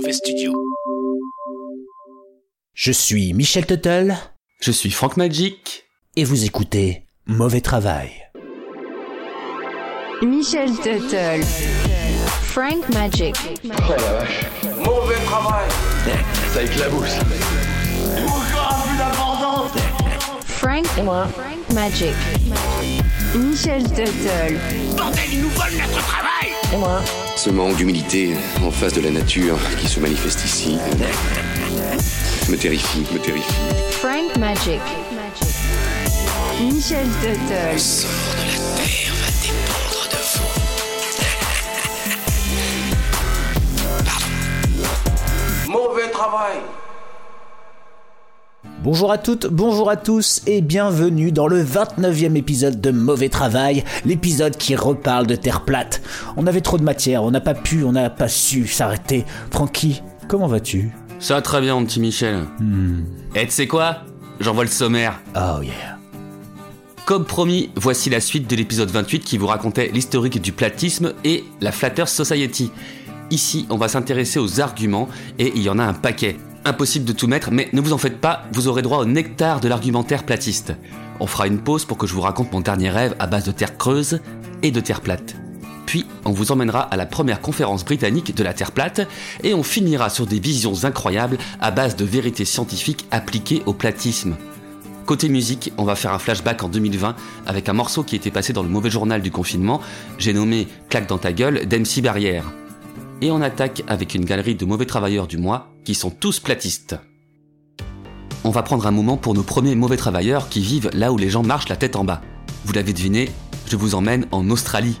Mauvais Studio. Je suis Michel Tuttle Je suis Frank Magic. et vous écoutez Mauvais Travail. Michel Tuttle. Frank Magic. Mauvais travail Ça éclabousse Frank. Frank Magic. Michel Tuttle. Bordel, ils nous volent notre travail Ce manque d'humilité en face de la nature qui se manifeste ici me terrifie, me terrifie. Frank Magic. Michel Tuttle. Sort de la terre va dépendre de vous. Mauvais travail Bonjour à toutes, bonjour à tous et bienvenue dans le 29e épisode de Mauvais Travail, l'épisode qui reparle de Terre plate. On avait trop de matière, on n'a pas pu, on n'a pas su s'arrêter. Francky, comment vas-tu? Ça va très bien, mon petit Michel. Et tu sais quoi? J'envoie le sommaire. Oh yeah. Comme promis, voici la suite de l'épisode 28 qui vous racontait l'historique du platisme et la Flatters Society. Ici, on va s'intéresser aux arguments et il y en a un paquet. Impossible de tout mettre, mais ne vous en faites pas, vous aurez droit au nectar de l'argumentaire platiste. On fera une pause pour que je vous raconte mon dernier rêve à base de terre creuse et de terre plate. Puis, on vous emmènera à la première conférence britannique de la Terre plate et on finira sur des visions incroyables à base de vérités scientifiques appliquées au platisme. Côté musique, on va faire un flashback en 2020 avec un morceau qui était passé dans le mauvais journal du confinement, j'ai nommé Claque dans ta gueule d'MC Barrière. Et on attaque avec une galerie de mauvais travailleurs du mois qui sont tous platistes. On va prendre un moment pour nos premiers mauvais travailleurs qui vivent là où les gens marchent la tête en bas. Vous l'avez deviné, je vous emmène en Australie.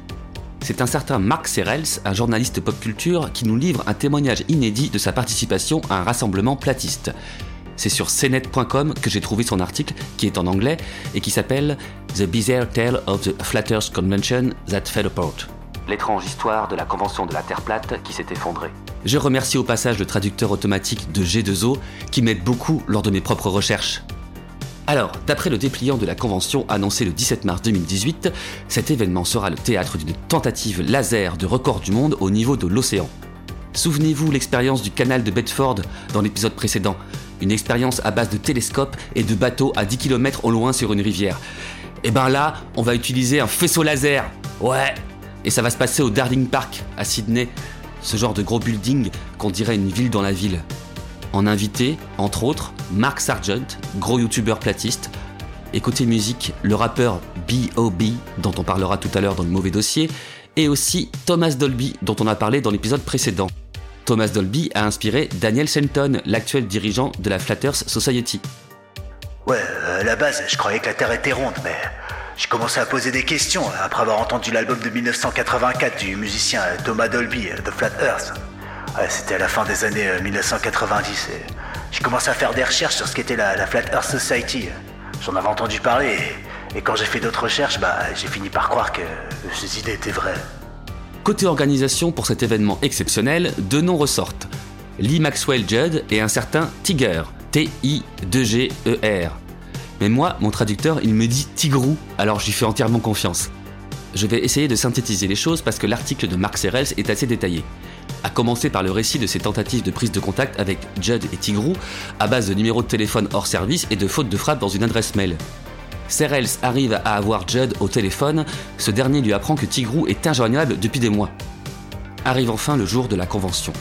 C'est un certain Mark Serrels, un journaliste pop culture, qui nous livre un témoignage inédit de sa participation à un rassemblement platiste. C'est sur cnet.com que j'ai trouvé son article, qui est en anglais, et qui s'appelle The Bizarre Tale of the Flatters Convention That Fell Apart. L'étrange histoire de la convention de la Terre plate qui s'est effondrée. Je remercie au passage le traducteur automatique de G2O, qui m'aide beaucoup lors de mes propres recherches. Alors, d'après le dépliant de la convention annoncé le 17 mars 2018, cet événement sera le théâtre d'une tentative laser de record du monde au niveau de l'océan. Souvenez-vous l'expérience du canal de Bedford dans l'épisode précédent, une expérience à base de télescopes et de bateaux à 10 km au loin sur une rivière. Et ben là, on va utiliser un faisceau laser. Ouais. Et ça va se passer au Darling Park à Sydney, ce genre de gros building qu'on dirait une ville dans la ville. En invité, entre autres, Mark Sargent, gros youtubeur platiste. Et côté musique, le rappeur B.O.B, dont on parlera tout à l'heure dans le mauvais dossier. Et aussi Thomas Dolby, dont on a parlé dans l'épisode précédent. Thomas Dolby a inspiré Daniel Shelton, l'actuel dirigeant de la Flatters Society. Ouais, euh, à la base, je croyais que la Terre était ronde, mais j'ai commencé à poser des questions après avoir entendu l'album de 1984 du musicien euh, Thomas Dolby, euh, The Flat Earth. C'était à la fin des années euh, 1990 et j'ai commencé à faire des recherches sur ce qu'était la, la Flat Earth Society. J'en avais entendu parler et, et quand j'ai fait d'autres recherches, bah, j'ai fini par croire que ces idées étaient vraies. Côté organisation pour cet événement exceptionnel, deux noms ressortent. Lee Maxwell Judd et un certain Tiger, T-I-2-G-E-R. Mais moi, mon traducteur, il me dit Tigrou, alors j'y fais entièrement confiance. Je vais essayer de synthétiser les choses parce que l'article de Mark Serrels est assez détaillé. À commencer par le récit de ses tentatives de prise de contact avec Judd et Tigrou, à base de numéros de téléphone hors service et de fautes de frappe dans une adresse mail. Serrels arrive à avoir Judd au téléphone, ce dernier lui apprend que Tigrou est injoignable depuis des mois. Arrive enfin le jour de la convention.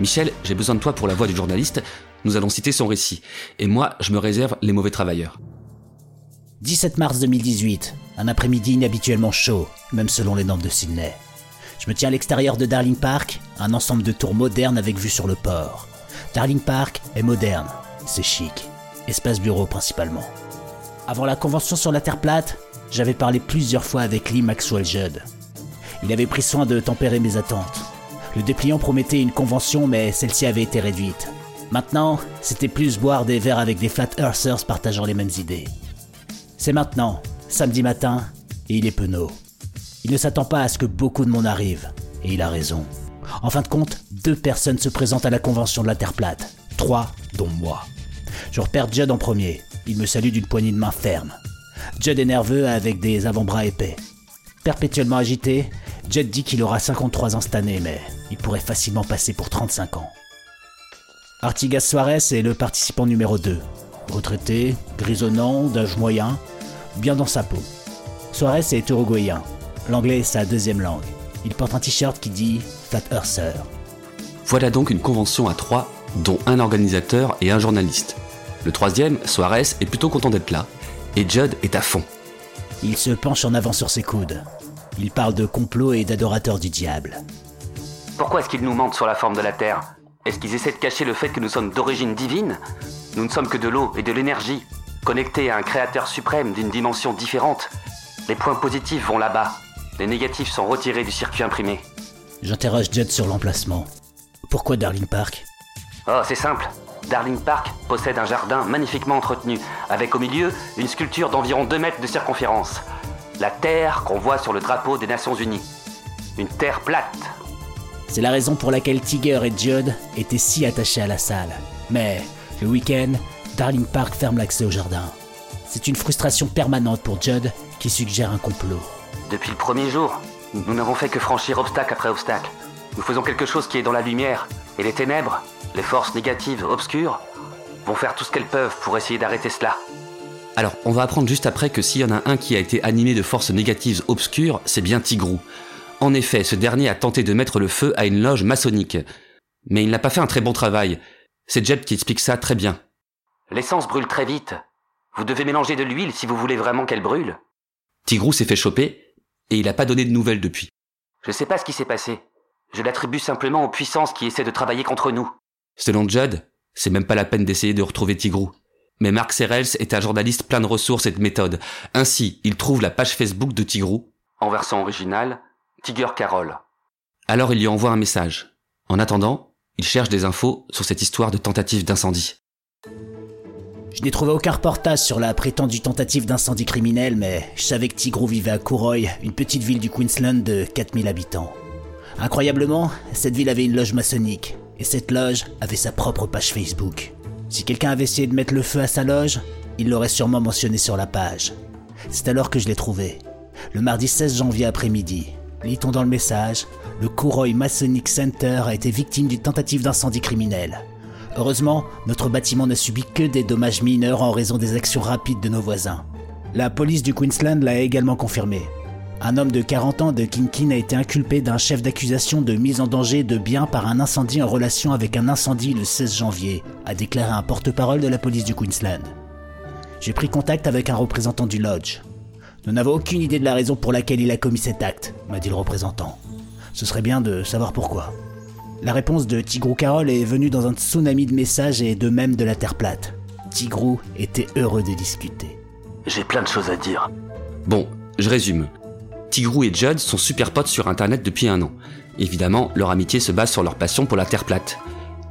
Michel, j'ai besoin de toi pour la voix du journaliste, nous allons citer son récit, et moi je me réserve les mauvais travailleurs. 17 mars 2018, un après-midi inhabituellement chaud, même selon les normes de Sydney. Je me tiens à l'extérieur de Darling Park, un ensemble de tours modernes avec vue sur le port. Darling Park est moderne, c'est chic, espace bureau principalement. Avant la convention sur la Terre plate, j'avais parlé plusieurs fois avec Lee Maxwell Judd. Il avait pris soin de tempérer mes attentes. Le dépliant promettait une convention, mais celle-ci avait été réduite. Maintenant, c'était plus boire des verres avec des flat earthers partageant les mêmes idées. C'est maintenant, samedi matin, et il est penaud. Il ne s'attend pas à ce que beaucoup de monde arrive, et il a raison. En fin de compte, deux personnes se présentent à la convention de la Terre plate. Trois, dont moi. Je repère Judd en premier. Il me salue d'une poignée de main ferme. Judd est nerveux avec des avant-bras épais. Perpétuellement agité, Judd dit qu'il aura 53 ans cette année, mais il pourrait facilement passer pour 35 ans. Artigas Suarez est le participant numéro 2. Retraité, grisonnant, d'âge moyen, bien dans sa peau. Suarez est uruguayen. L'anglais est sa deuxième langue. Il porte un t-shirt qui dit Flat Earther. Voilà donc une convention à trois, dont un organisateur et un journaliste. Le troisième, Suarez, est plutôt content d'être là, et Judd est à fond. Il se penche en avant sur ses coudes. Il parle de complot et d'adorateurs du diable. Pourquoi est-ce qu'ils nous mentent sur la forme de la Terre? Est-ce qu'ils essaient de cacher le fait que nous sommes d'origine divine? Nous ne sommes que de l'eau et de l'énergie, connectés à un créateur suprême d'une dimension différente. Les points positifs vont là-bas, les négatifs sont retirés du circuit imprimé. J'interroge Judd sur l'emplacement. Pourquoi Darling Park? Oh, c'est simple. Darling Park possède un jardin magnifiquement entretenu, avec au milieu une sculpture d'environ 2 mètres de circonférence. La Terre qu'on voit sur le drapeau des Nations Unies. Une Terre plate. C'est la raison pour laquelle Tiger et Judd étaient si attachés à la salle. Mais, le week-end, Darling Park ferme l'accès au jardin. C'est une frustration permanente pour Judd qui suggère un complot. Depuis le premier jour, nous n'avons fait que franchir obstacle après obstacle. Nous faisons quelque chose qui est dans la lumière, et les ténèbres, les forces négatives obscures, vont faire tout ce qu'elles peuvent pour essayer d'arrêter cela. Alors, on va apprendre juste après que s'il y en a un qui a été animé de forces négatives obscures, c'est bien Tigrou. En effet, ce dernier a tenté de mettre le feu à une loge maçonnique. Mais il n'a pas fait un très bon travail. C'est Jed qui explique ça très bien. L'essence brûle très vite. Vous devez mélanger de l'huile si vous voulez vraiment qu'elle brûle. Tigrou s'est fait choper, et il n'a pas donné de nouvelles depuis. Je sais pas ce qui s'est passé. Je l'attribue simplement aux puissances qui essaient de travailler contre nous. Selon Judd, c'est même pas la peine d'essayer de retrouver Tigrou. Mais Mark Serrels est un journaliste plein de ressources et de méthodes. Ainsi, il trouve la page Facebook de Tigrou, en version originale, Tiger Carol. Alors il lui envoie un message. En attendant, il cherche des infos sur cette histoire de tentative d'incendie. Je n'ai trouvé aucun reportage sur la prétendue tentative d'incendie criminel, mais je savais que Tigrou vivait à Courroy, une petite ville du Queensland de 4000 habitants. Incroyablement, cette ville avait une loge maçonnique, et cette loge avait sa propre page Facebook. Si quelqu'un avait essayé de mettre le feu à sa loge, il l'aurait sûrement mentionné sur la page. C'est alors que je l'ai trouvé. Le mardi 16 janvier après-midi. Lit-on dans le message, le Courroy Masonic Center a été victime d'une tentative d'incendie criminel. Heureusement, notre bâtiment n'a subi que des dommages mineurs en raison des actions rapides de nos voisins. La police du Queensland l'a également confirmé. Un homme de 40 ans de Kinkin a été inculpé d'un chef d'accusation de mise en danger de biens par un incendie en relation avec un incendie le 16 janvier, a déclaré un porte-parole de la police du Queensland. J'ai pris contact avec un représentant du lodge. Nous n'avons aucune idée de la raison pour laquelle il a commis cet acte, m'a dit le représentant. Ce serait bien de savoir pourquoi. La réponse de Tigrou Carole est venue dans un tsunami de messages et de même de la Terre plate. Tigrou était heureux de discuter. J'ai plein de choses à dire. Bon, je résume. Tigrou et Judd sont super potes sur Internet depuis un an. Évidemment, leur amitié se base sur leur passion pour la Terre plate.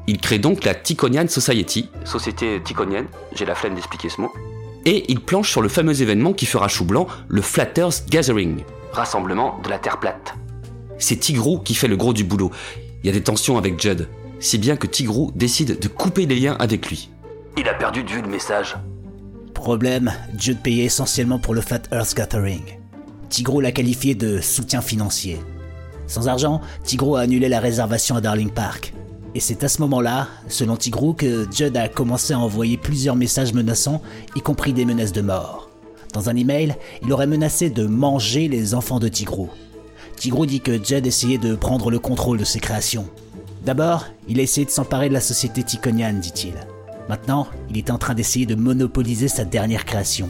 Ils créent donc la Ticonian Society, société ticonienne, j'ai la flemme d'expliquer ce mot, et ils planchent sur le fameux événement qui fera chou blanc, le Flat Earth Gathering, rassemblement de la Terre plate. C'est Tigrou qui fait le gros du boulot. Il y a des tensions avec Judd, si bien que Tigrou décide de couper les liens avec lui. Il a perdu de vue le message. Problème, Judd payait essentiellement pour le Flat Earth Gathering. Tigrou l'a qualifié de soutien financier. Sans argent, Tigrou a annulé la réservation à Darling Park. Et c'est à ce moment-là, selon Tigrou, que Judd a commencé à envoyer plusieurs messages menaçants, y compris des menaces de mort. Dans un email, il aurait menacé de manger les enfants de Tigrou. Tigrou dit que Judd essayait de prendre le contrôle de ses créations. D'abord, il a essayé de s'emparer de la société Ticonian, dit-il. Maintenant, il est en train d'essayer de monopoliser sa dernière création,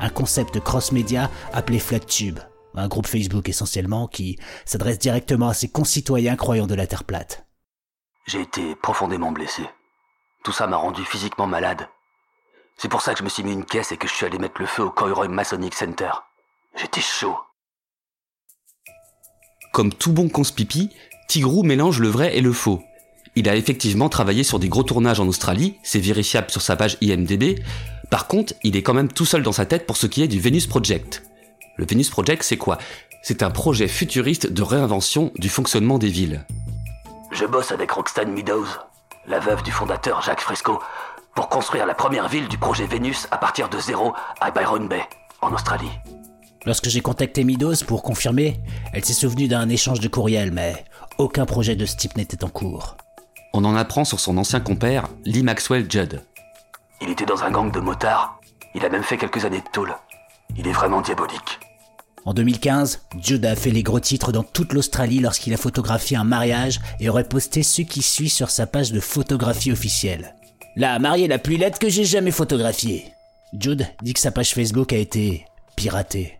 un concept cross-média appelé FlatTube, un groupe Facebook essentiellement qui s'adresse directement à ses concitoyens croyant de la Terre plate. J'ai été profondément blessé. Tout ça m'a rendu physiquement malade. C'est pour ça que je me suis mis une caisse et que je suis allé mettre le feu au Coiroy Masonic Center. J'étais chaud. Comme tout bon conspipi, Tigrou mélange le vrai et le faux. Il a effectivement travaillé sur des gros tournages en Australie, c'est vérifiable sur sa page IMDB. Par contre, il est quand même tout seul dans sa tête pour ce qui est du Venus Project. Le Venus Project, c'est quoi? C'est un projet futuriste de réinvention du fonctionnement des villes. Je bosse avec Roxane Meadows, la veuve du fondateur Jacques Fresco, pour construire la première ville du projet Vénus à partir de zéro à Byron Bay, en Australie. Lorsque j'ai contacté Midos pour confirmer, elle s'est souvenue d'un échange de courriel, mais aucun projet de ce type n'était en cours. on en apprend sur son ancien compère, Lee Maxwell Judd. Il était dans un gang de motards. Il a même fait quelques années de tôle. Il est vraiment diabolique. En 2015, Judd a fait les gros titres dans toute l'Australie lorsqu'il a photographié un mariage et aurait posté ce qui suit sur sa page de photographie officielle. La mariée la plus laide que j'ai jamais photographiée. Judd dit que sa page Facebook a été piratée.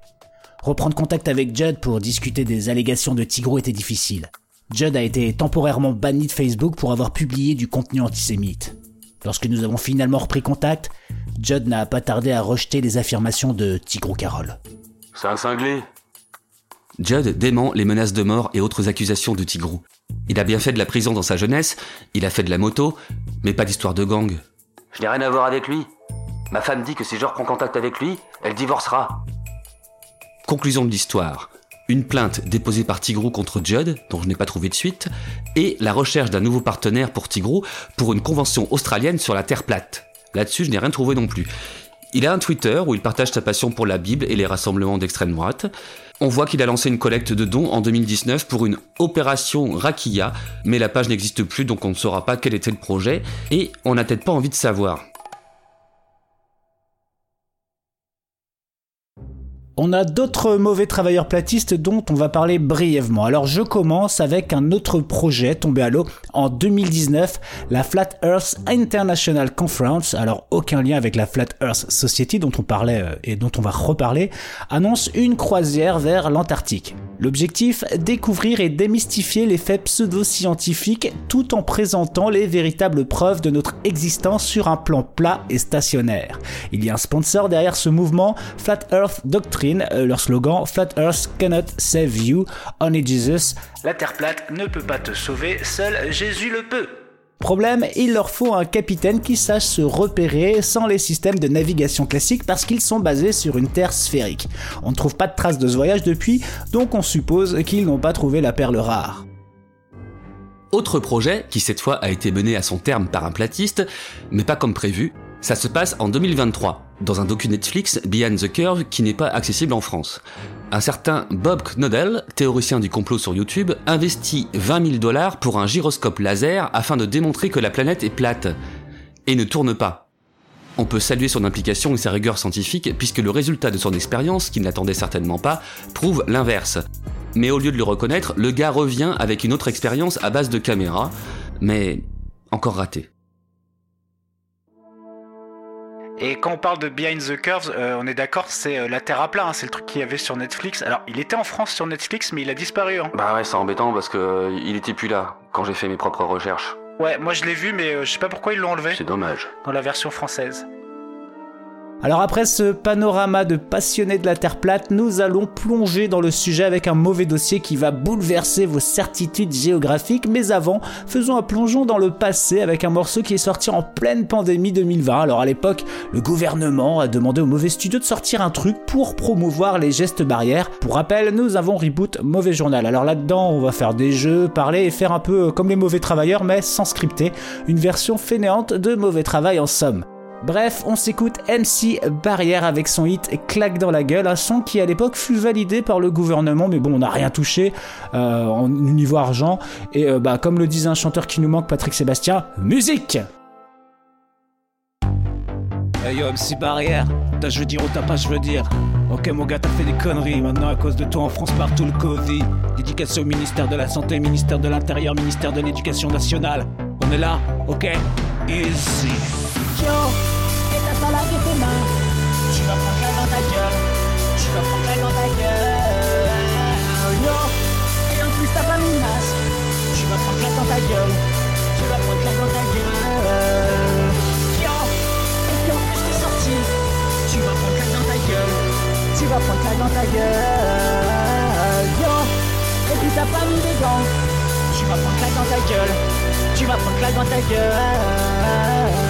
Reprendre contact avec Judd pour discuter des allégations de Tigro était difficile. Judd a été temporairement banni de Facebook pour avoir publié du contenu antisémite. Lorsque nous avons finalement repris contact, Judd n'a pas tardé à rejeter les affirmations de Tigro Carole. C'est un cinglé. Judd dément les menaces de mort et autres accusations de Tigrou. Il a bien fait de la prison dans sa jeunesse, il a fait de la moto, mais pas d'histoire de gang. Je n'ai rien à voir avec lui. Ma femme dit que si je reprends contact avec lui, elle divorcera. Conclusion de l'histoire. Une plainte déposée par Tigrou contre Judd, dont je n'ai pas trouvé de suite, et la recherche d'un nouveau partenaire pour Tigrou pour une convention australienne sur la Terre plate. Là-dessus, je n'ai rien trouvé non plus. Il a un Twitter où il partage sa passion pour la Bible et les rassemblements d'extrême droite. On voit qu'il a lancé une collecte de dons en 2019 pour une opération Rakia, mais la page n'existe plus donc on ne saura pas quel était le projet, et on n'a peut-être pas envie de savoir. On a d'autres mauvais travailleurs platistes dont on va parler brièvement. Alors je commence avec un autre projet tombé à l'eau en 2019, la Flat Earth International Conference. Alors aucun lien avec la Flat Earth Society dont on parlait euh, et dont on va reparler, annonce une croisière vers l'Antarctique. L'objectif, découvrir et démystifier les faits pseudo-scientifiques tout en présentant les véritables preuves de notre existence sur un plan plat et stationnaire. Il y a un sponsor derrière ce mouvement, Flat Earth Doctrine euh, leur slogan Flat Earth cannot save you, only Jesus. La Terre plate ne peut pas te sauver, seul Jésus le peut. Problème, il leur faut un capitaine qui sache se repérer sans les systèmes de navigation classiques parce qu'ils sont basés sur une Terre sphérique. On ne trouve pas de traces de ce voyage depuis, donc on suppose qu'ils n'ont pas trouvé la perle rare. Autre projet, qui cette fois a été mené à son terme par un platiste, mais pas comme prévu, ça se passe en 2023, dans un docu Netflix Behind the Curve qui n'est pas accessible en France. Un certain Bob Knodel, théoricien du complot sur YouTube, investit 20 000 dollars pour un gyroscope laser afin de démontrer que la planète est plate et ne tourne pas. On peut saluer son implication et sa rigueur scientifique puisque le résultat de son expérience, qu'il n'attendait certainement pas, prouve l'inverse. Mais au lieu de le reconnaître, le gars revient avec une autre expérience à base de caméra, mais encore raté. Et quand on parle de Behind the Curves, euh, on est d'accord, c'est euh, la Terre à plat, hein, c'est le truc qu'il y avait sur Netflix. Alors, il était en France sur Netflix, mais il a disparu. Hein. Bah ouais, c'est embêtant parce que euh, il était plus là quand j'ai fait mes propres recherches. Ouais, moi je l'ai vu, mais je sais pas pourquoi ils l'ont enlevé C'est dommage. dans la version française. Alors après ce panorama de passionnés de la Terre plate, nous allons plonger dans le sujet avec un mauvais dossier qui va bouleverser vos certitudes géographiques. Mais avant, faisons un plongeon dans le passé avec un morceau qui est sorti en pleine pandémie 2020. Alors à l'époque, le gouvernement a demandé au mauvais studio de sortir un truc pour promouvoir les gestes barrières. Pour rappel, nous avons reboot Mauvais Journal. Alors là-dedans, on va faire des jeux, parler et faire un peu comme les mauvais travailleurs, mais sans scripter. Une version fainéante de Mauvais Travail en somme. Bref, on s'écoute MC Barrière avec son hit Claque dans la gueule, un son qui à l'époque fut validé par le gouvernement, mais bon, on n'a rien touché euh, en niveau argent. Et euh, bah, comme le disait un chanteur qui nous manque, Patrick Sébastien, musique Hey yo, MC Barrière, t'as je veux dire ou t'as pas je veux dire Ok mon gars, t'as fait des conneries, maintenant à cause de toi en France partout le Covid. Dédicace au ministère de la Santé, ministère de l'Intérieur, ministère de l'Éducation nationale. On est là, ok? Easy. Yo, et t'as pas lavé tes mains. Tu vas prendre claque dans ta gueule. Tu vas prendre claque dans ta gueule. Yo, et en plus t'as pas mis de masque. Tu vas prendre claque dans ta gueule. Tu vas prendre claque dans ta gueule. Yo, et puis en plus t'es sorti. Tu vas prendre claque dans ta gueule. Tu vas prendre claque dans ta gueule. Yo, et puis t'as pas mis des gants. Tu vas prendre claque dans ta gueule. Tu vas prendre claque dans ta gueule.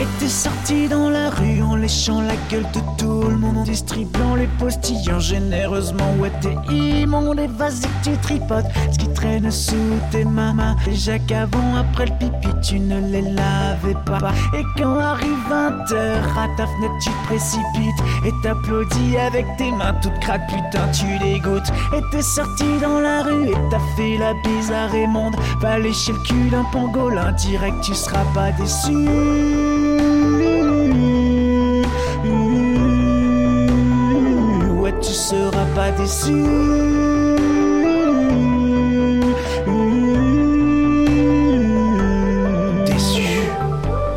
Et t'es sorti dans la rue en léchant la gueule de tout le monde, en distribuant les postillons généreusement. Ouais, t'es immonde et vas-y tu tripotes ce qui traîne sous tes mains. Déjà qu'avant, après le pipi, tu ne les lavais pas. Et quand arrive 20h, à ta fenêtre, tu te précipites et t'applaudis avec tes mains toutes crades. Putain, tu dégoûtes. Et t'es sorti dans la rue et t'as fait la bise à Raymond. Va lécher le cul d'un pangolin, direct, tu seras pas déçu. Tu seras pas déçu. Déçu.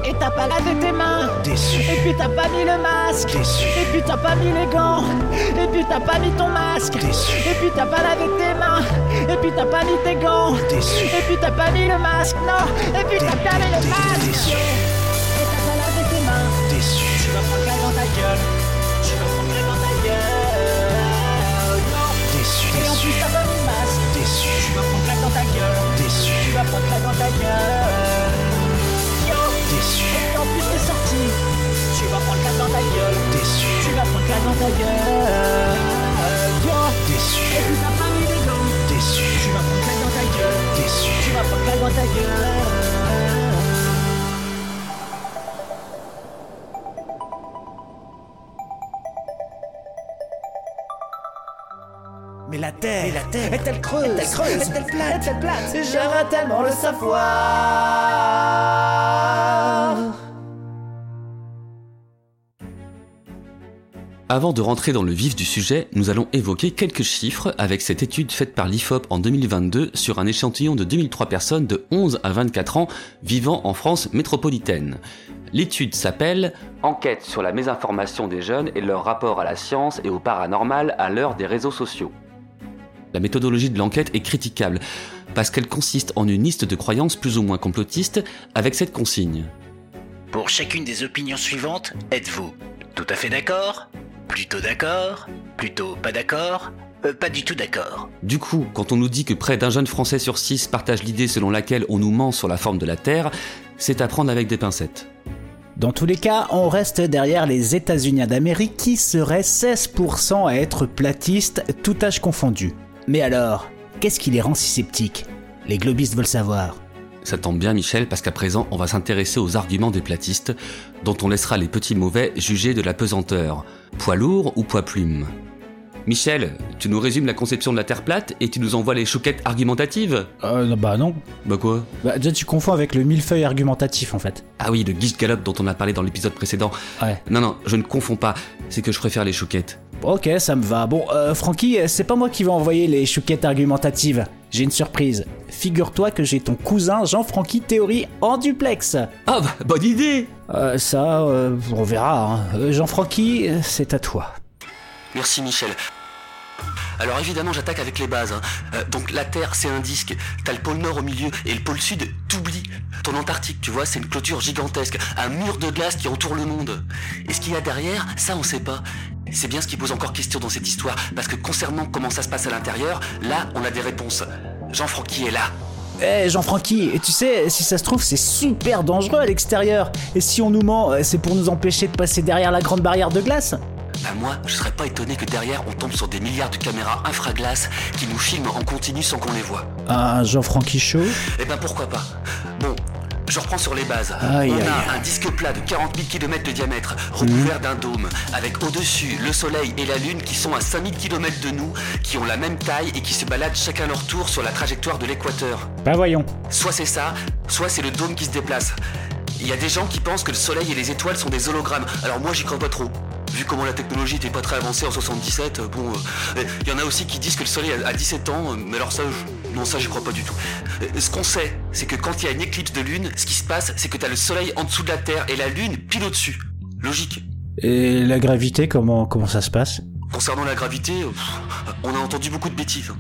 Et t'as pas lavé tes mains. Déçu. Et puis t'as pas mis le masque. Déçu. Et puis t'as pas mis les gants. Et puis t'as pas mis ton masque. Déçu. Et puis t'as pas lavé tes mains. Et puis t'as pas mis tes gants. Déçu. Et puis t'as pas mis le masque. Non. Et puis t'as pas mis le masque. Déçu. Ta gueule. Yo. Déçu. Et en plus t'es sorti. Tu vas prendre la dans ta gueule. Déçu. Tu vas prendre la dans ta gueule. Yo. Déçu. Et puis t'as pas mis les gants. Déçu. Tu vas prendre la dans ta gueule. Déçu. Tu vas prendre la dans ta gueule. Terre, mais la terre est-elle creuse, est-elle creuse, est-elle plate, est-elle plate J'aimerais tellement le savoir. Avant de rentrer dans le vif du sujet, nous allons évoquer quelques chiffres avec cette étude faite par l'IFOP en 2022 sur un échantillon de 2003 personnes de 11 à 24 ans vivant en France métropolitaine. L'étude s'appelle Enquête sur la mésinformation des jeunes et leur rapport à la science et au paranormal à l'heure des réseaux sociaux. La méthodologie de l'enquête est critiquable parce qu'elle consiste en une liste de croyances plus ou moins complotistes avec cette consigne. Pour chacune des opinions suivantes, êtes-vous tout à fait d'accord Plutôt d'accord Plutôt pas d'accord Euh, Pas du tout d'accord? Du coup, quand on nous dit que près d'un jeune Français sur six partage l'idée selon laquelle on nous ment sur la forme de la Terre, c'est à prendre avec des pincettes. Dans tous les cas, on reste derrière les États-Unis d'Amérique qui seraient 16% à être platistes, tout âge confondu. Mais alors, qu'est-ce qui les rend si sceptiques? Les globistes veulent savoir. Ça tombe bien Michel parce qu'à présent on va s'intéresser aux arguments des platistes, dont on laissera les petits mauvais juger de la pesanteur. Poids lourd ou poids plume? Michel, tu nous résumes la conception de la Terre plate et tu nous envoies les chouquettes argumentatives? Euh, non, bah non. Bah quoi? Bah déjà tu confonds avec le millefeuille argumentatif en fait. Ah oui, le guiche galop dont on a parlé dans l'épisode précédent. Ouais. Non, non, je ne confonds pas, c'est que je préfère les chouquettes. Ok, ça me va. Bon, euh, Francky, c'est pas moi qui vais envoyer les chouquettes argumentatives. J'ai une surprise. Figure-toi que j'ai ton cousin Jean-Francky Théorie en duplex. Ah bah, bonne idée Euh, ça, euh, on verra. hein. Euh, Jean-Francky, c'est à toi. Merci Michel. Alors évidemment j'attaque avec les bases. hein. Euh, donc la Terre c'est un disque, t'as le pôle nord au milieu et le pôle sud t'oublies. Ton Antarctique tu vois c'est une clôture gigantesque, un mur de glace qui entoure le monde. Et ce qu'il y a derrière, ça on sait pas. C'est bien ce qui pose encore question dans cette histoire, parce que concernant comment ça se passe à l'intérieur, là on a des réponses. Jean-Francky est là. Eh Jean-Francky, tu sais, si ça se trouve, c'est super dangereux à l'extérieur. Et si on nous ment, euh, c'est pour nous empêcher de passer derrière la grande barrière de glace Bah moi, je serais pas étonné que derrière on tombe sur des milliards de caméras infraglaces qui nous filment en continu sans qu'on les voit. Un Jean-Francky chaud Eh ben pourquoi pas? Bon, je reprends sur les bases. Aïe, On a aïe. un disque plat de 40 000 km de diamètre, recouvert d'un dôme, avec au-dessus le Soleil et la Lune qui sont à 5000 km de nous, qui ont la même taille et qui se baladent chacun leur tour sur la trajectoire de l'équateur. Bah voyons. Soit c'est ça, soit c'est le dôme qui se déplace. Il y a des gens qui pensent que le Soleil et les étoiles sont des hologrammes. Alors moi j'y crois pas trop. Vu comment la technologie n'était pas très avancée en 77, euh, bon, euh, il y en a aussi qui disent que le Soleil a, a 17 ans, euh, mais alors ça, je- non ça j'y crois pas du tout. Ce qu'on sait, c'est que quand il y a une éclipse de lune, ce qui se passe, c'est que t'as le Soleil en dessous de la Terre et la Lune pile au-dessus. Logique. Et la gravité, comment, comment ça se passe? Concernant la gravité, on a entendu beaucoup de bêtises. hein.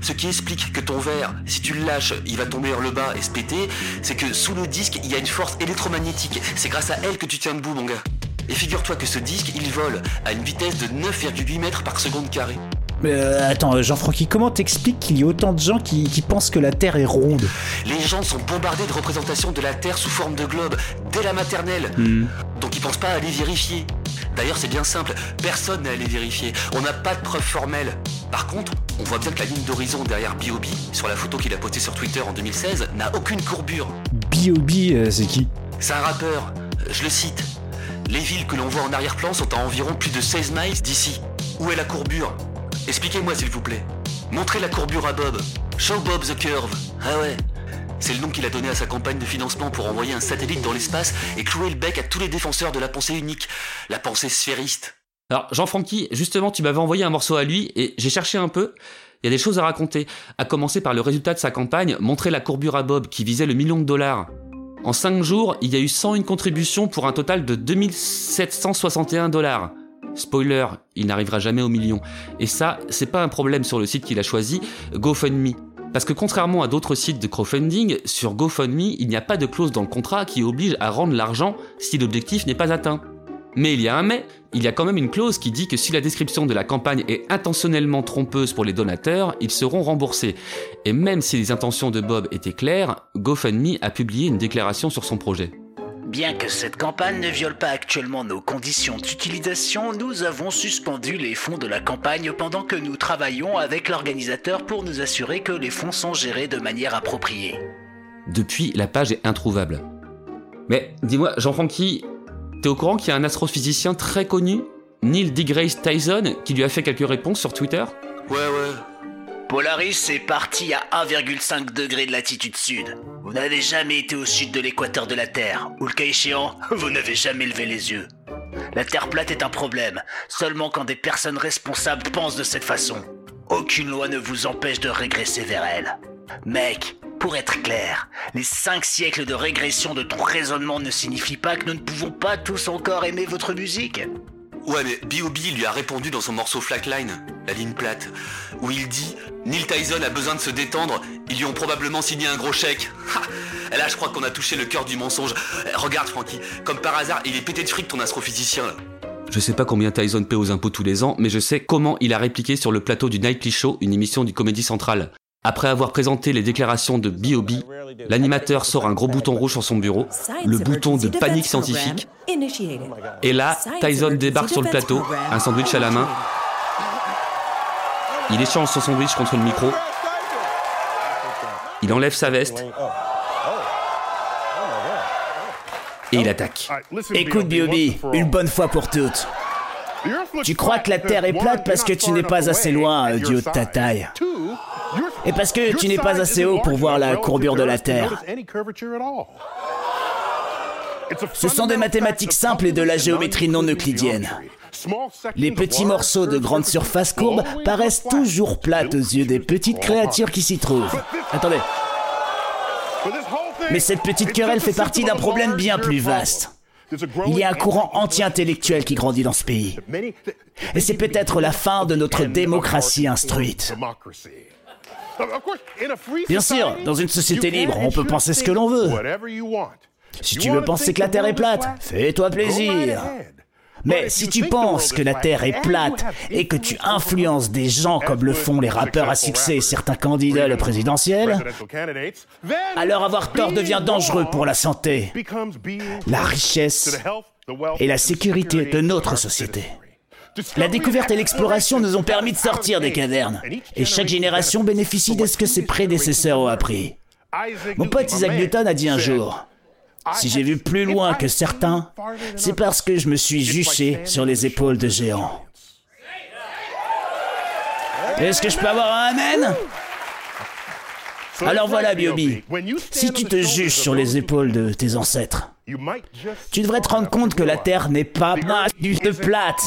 Ce qui explique que ton verre, si tu le lâches, il va tomber vers le bas et se péter, c'est que sous le disque, il y a une force électromagnétique. C'est grâce à elle que tu tiens debout, mon gars. Et figure-toi que ce disque, il vole à une vitesse de 9,8 mètres par seconde carré. Mais euh, attends, Jean-Francky, comment t'expliques qu'il y ait autant de gens qui, qui pensent que la Terre est ronde? Les gens sont bombardés de représentations de la Terre sous forme de globe dès la maternelle. Donc ils pensent pas à aller vérifier. D'ailleurs, c'est bien simple, personne n'est allé vérifier. On n'a pas de preuves formelles. Par contre, on voit bien que la ligne d'horizon derrière B.O.B, sur la photo qu'il a postée sur Twitter en 2016, n'a aucune courbure. B.O.B, euh, c'est qui? C'est un rappeur, euh, je le cite. Les villes que l'on voit en arrière-plan sont à environ plus de 16 miles d'ici. Où est la courbure? Expliquez-moi s'il vous plaît. Montrez la courbure à Bob. Show Bob the curve. Ah ouais. C'est le nom qu'il a donné à sa campagne de financement pour envoyer un satellite dans l'espace et clouer le bec à tous les défenseurs de la pensée unique, la pensée sphériste. Alors Jean-Francky, justement, tu m'avais envoyé un morceau à lui et j'ai cherché un peu. Il y a des choses à raconter, à commencer par le résultat de sa campagne, montrer la courbure à Bob qui visait le million de dollars. En 5 jours, il y a eu 101 contributions pour un total de 2761 dollars. Spoiler, il n'arrivera jamais au million. Et ça, c'est pas un problème sur le site qu'il a choisi, GoFundMe. Parce que contrairement à d'autres sites de crowdfunding, sur GoFundMe, il n'y a pas de clause dans le contrat qui oblige à rendre l'argent si l'objectif n'est pas atteint. Mais il y a un mais, il y a quand même une clause qui dit que si la description de la campagne est intentionnellement trompeuse pour les donateurs, ils seront remboursés. Et même si les intentions de Bob étaient claires, GoFundMe a publié une déclaration sur son projet. Bien que cette campagne ne viole pas actuellement nos conditions d'utilisation, nous avons suspendu les fonds de la campagne pendant que nous travaillons avec l'organisateur pour nous assurer que les fonds sont gérés de manière appropriée. Depuis, la page est introuvable. Mais dis-moi, Jean-Francky, t'es au courant qu'il y a un astrophysicien très connu, Neil deGrasse Tyson, qui lui a fait quelques réponses sur Twitter? Ouais, ouais. Polaris est parti à 1,5 degré de latitude sud. Vous n'avez jamais été au sud de l'équateur de la Terre, ou le cas échéant, vous n'avez jamais levé les yeux. La Terre plate est un problème, seulement quand des personnes responsables pensent de cette façon. Aucune loi ne vous empêche de régresser vers elle. Mec, pour être clair, les 5 siècles de régression de ton raisonnement ne signifient pas que nous ne pouvons pas tous encore aimer votre musique. Ouais, mais B.O.B. lui a répondu dans son morceau Flatline, la ligne plate, où il dit Neil Tyson a besoin de se détendre, ils lui ont probablement signé un gros chèque. Ha là, je crois qu'on a touché le cœur du mensonge. Eh, Regarde, Francky, comme par hasard, il est pété de fric ton astrophysicien là. Je sais pas combien Tyson paie aux impôts tous les ans, mais je sais comment il a répliqué sur le plateau du Nightly Show, une émission du Comédie Centrale. Après avoir présenté les déclarations de B.O.B., l'animateur sort un gros bouton rouge sur son bureau, le bouton de panique scientifique, et là, Tyson débarque sur le plateau, un sandwich à la main. Il échange son sandwich contre le micro. Il enlève sa veste. Et il attaque. Écoute, Biobi, une bonne fois pour toutes. Tu crois que la Terre est plate parce que tu n'es pas assez loin euh, du haut de ta taille. Et parce que tu n'es pas assez haut pour voir la courbure de la Terre. Ce sont des mathématiques simples et de la géométrie non euclidienne. Les petits morceaux de grande surface courbe paraissent toujours plates aux yeux des petites créatures qui s'y trouvent. Attendez. Mais cette petite querelle fait partie d'un problème bien plus vaste. Il y a un courant anti-intellectuel qui grandit dans ce pays. Et c'est peut-être la fin de notre démocratie instruite. Bien sûr, dans une société libre, on peut penser ce que l'on veut. Si tu veux penser que la Terre est plate, fais-toi plaisir. Mais si tu penses que la Terre est plate et que tu influences des gens comme le font les rappeurs à succès et certains candidats à le présidentiel, alors avoir tort devient dangereux pour la santé, la richesse et la sécurité de notre société. La découverte et l'exploration nous ont permis de sortir des cavernes, et chaque génération bénéficie de ce que ses prédécesseurs ont appris. Mon pote Isaac Newton a dit un jour, si j'ai vu plus loin que certains, c'est parce que je me suis juché sur les épaules de géants. Est-ce que je peux avoir un amen? Alors voilà, Biobi. Si tu te juges sur les épaules de tes ancêtres, tu devrais te rendre compte que la Terre n'est pas du plate.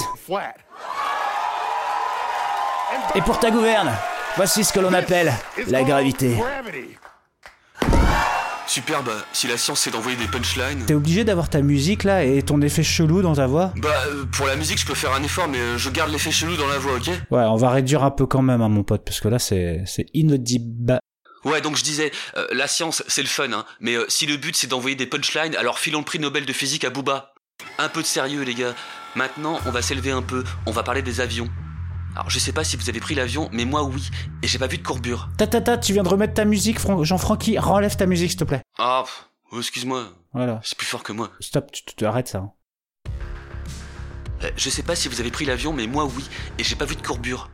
Et pour ta gouverne, voici ce que l'on appelle la gravité. Super, bah, si la science c'est d'envoyer des punchlines. T'es obligé d'avoir ta musique là et ton effet chelou dans ta voix Bah, euh, pour la musique, je peux faire un effort, mais euh, je garde l'effet chelou dans la voix, ok? Ouais, on va réduire un peu quand même, hein, mon pote, parce que là c'est c'est inaudible. Ouais, donc je disais, euh, la science, c'est le fun, hein, mais euh, si le but c'est d'envoyer des punchlines, alors filons le prix Nobel de physique à Booba. Un peu de sérieux, les gars. Maintenant, on va s'élever un peu, on va parler des avions. Alors je sais pas si vous avez pris l'avion, mais moi oui, et j'ai pas vu de courbure. Ta ta ta, tu viens de remettre ta musique, Fran- Jean-Francky. Relève ta musique, s'il te plaît. Ah, oh, excuse-moi, Voilà. c'est plus fort que moi. Stop, tu, tu arrêtes ça. hein. Euh, Je sais pas si vous avez pris l'avion, mais moi oui, et j'ai pas vu de courbure.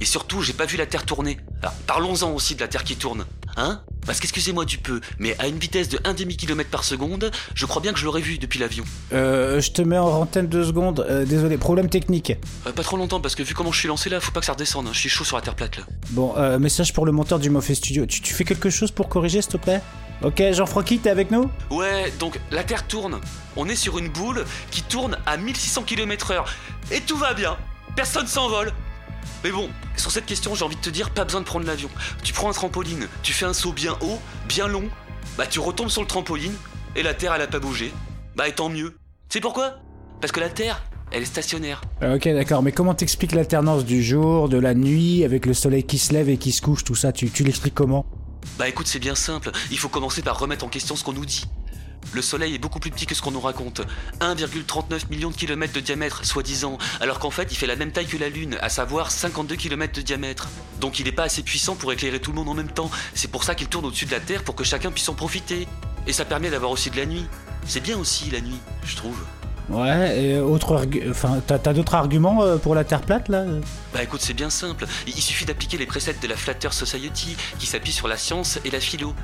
Et surtout, j'ai pas vu la Terre tourner. Alors, parlons-en aussi de la Terre qui tourne. Hein? Parce qu'excusez-moi du peu, mais à une vitesse de 1 demi kilomètre par seconde, je crois bien que je l'aurais vu depuis l'avion. Euh, je te mets en antenne deux secondes. Euh, désolé, problème technique. Euh, pas trop longtemps, parce que vu comment je suis lancé là, faut pas que ça redescende. hein. Je suis chaud sur la Terre plate là. Bon, euh, message pour le monteur du Mauvais Studio. Tu, tu fais quelque chose pour corriger, s'il te plaît? Ok, Jean-Francky, t'es avec nous? Ouais, donc la Terre tourne. On est sur une boule qui tourne à 1600 km/h. Et tout va bien. Personne s'envole. Mais bon, sur cette question, j'ai envie de te dire, pas besoin de prendre l'avion. Tu prends un trampoline, tu fais un saut bien haut, bien long, bah tu retombes sur le trampoline, et la Terre, elle a pas bougé. Bah et tant mieux. Tu sais pourquoi? Parce que la Terre, elle est stationnaire. Euh, Ok, d'accord, mais comment t'expliques l'alternance du jour, de la nuit, avec le soleil qui se lève et qui se couche, tout ça? Tu, tu l'expliques comment? Bah écoute, c'est bien simple. Il faut commencer par remettre en question ce qu'on nous dit. Le Soleil est beaucoup plus petit que ce qu'on nous raconte. 1,39 million de kilomètres de diamètre, soi-disant, alors qu'en fait il fait la même taille que la Lune, à savoir 52 kilomètres de diamètre. Donc il n'est pas assez puissant pour éclairer tout le monde en même temps. C'est pour ça qu'il tourne au-dessus de la Terre pour que chacun puisse en profiter. Et ça permet d'avoir aussi de la nuit. C'est bien aussi la nuit, je trouve. Ouais, et autre argu- Enfin, t'as d'autres arguments euh, pour la Terre plate, là? Bah écoute, c'est bien simple. Il suffit d'appliquer les préceptes de la Flatter Society qui s'appuie sur la science et la philo.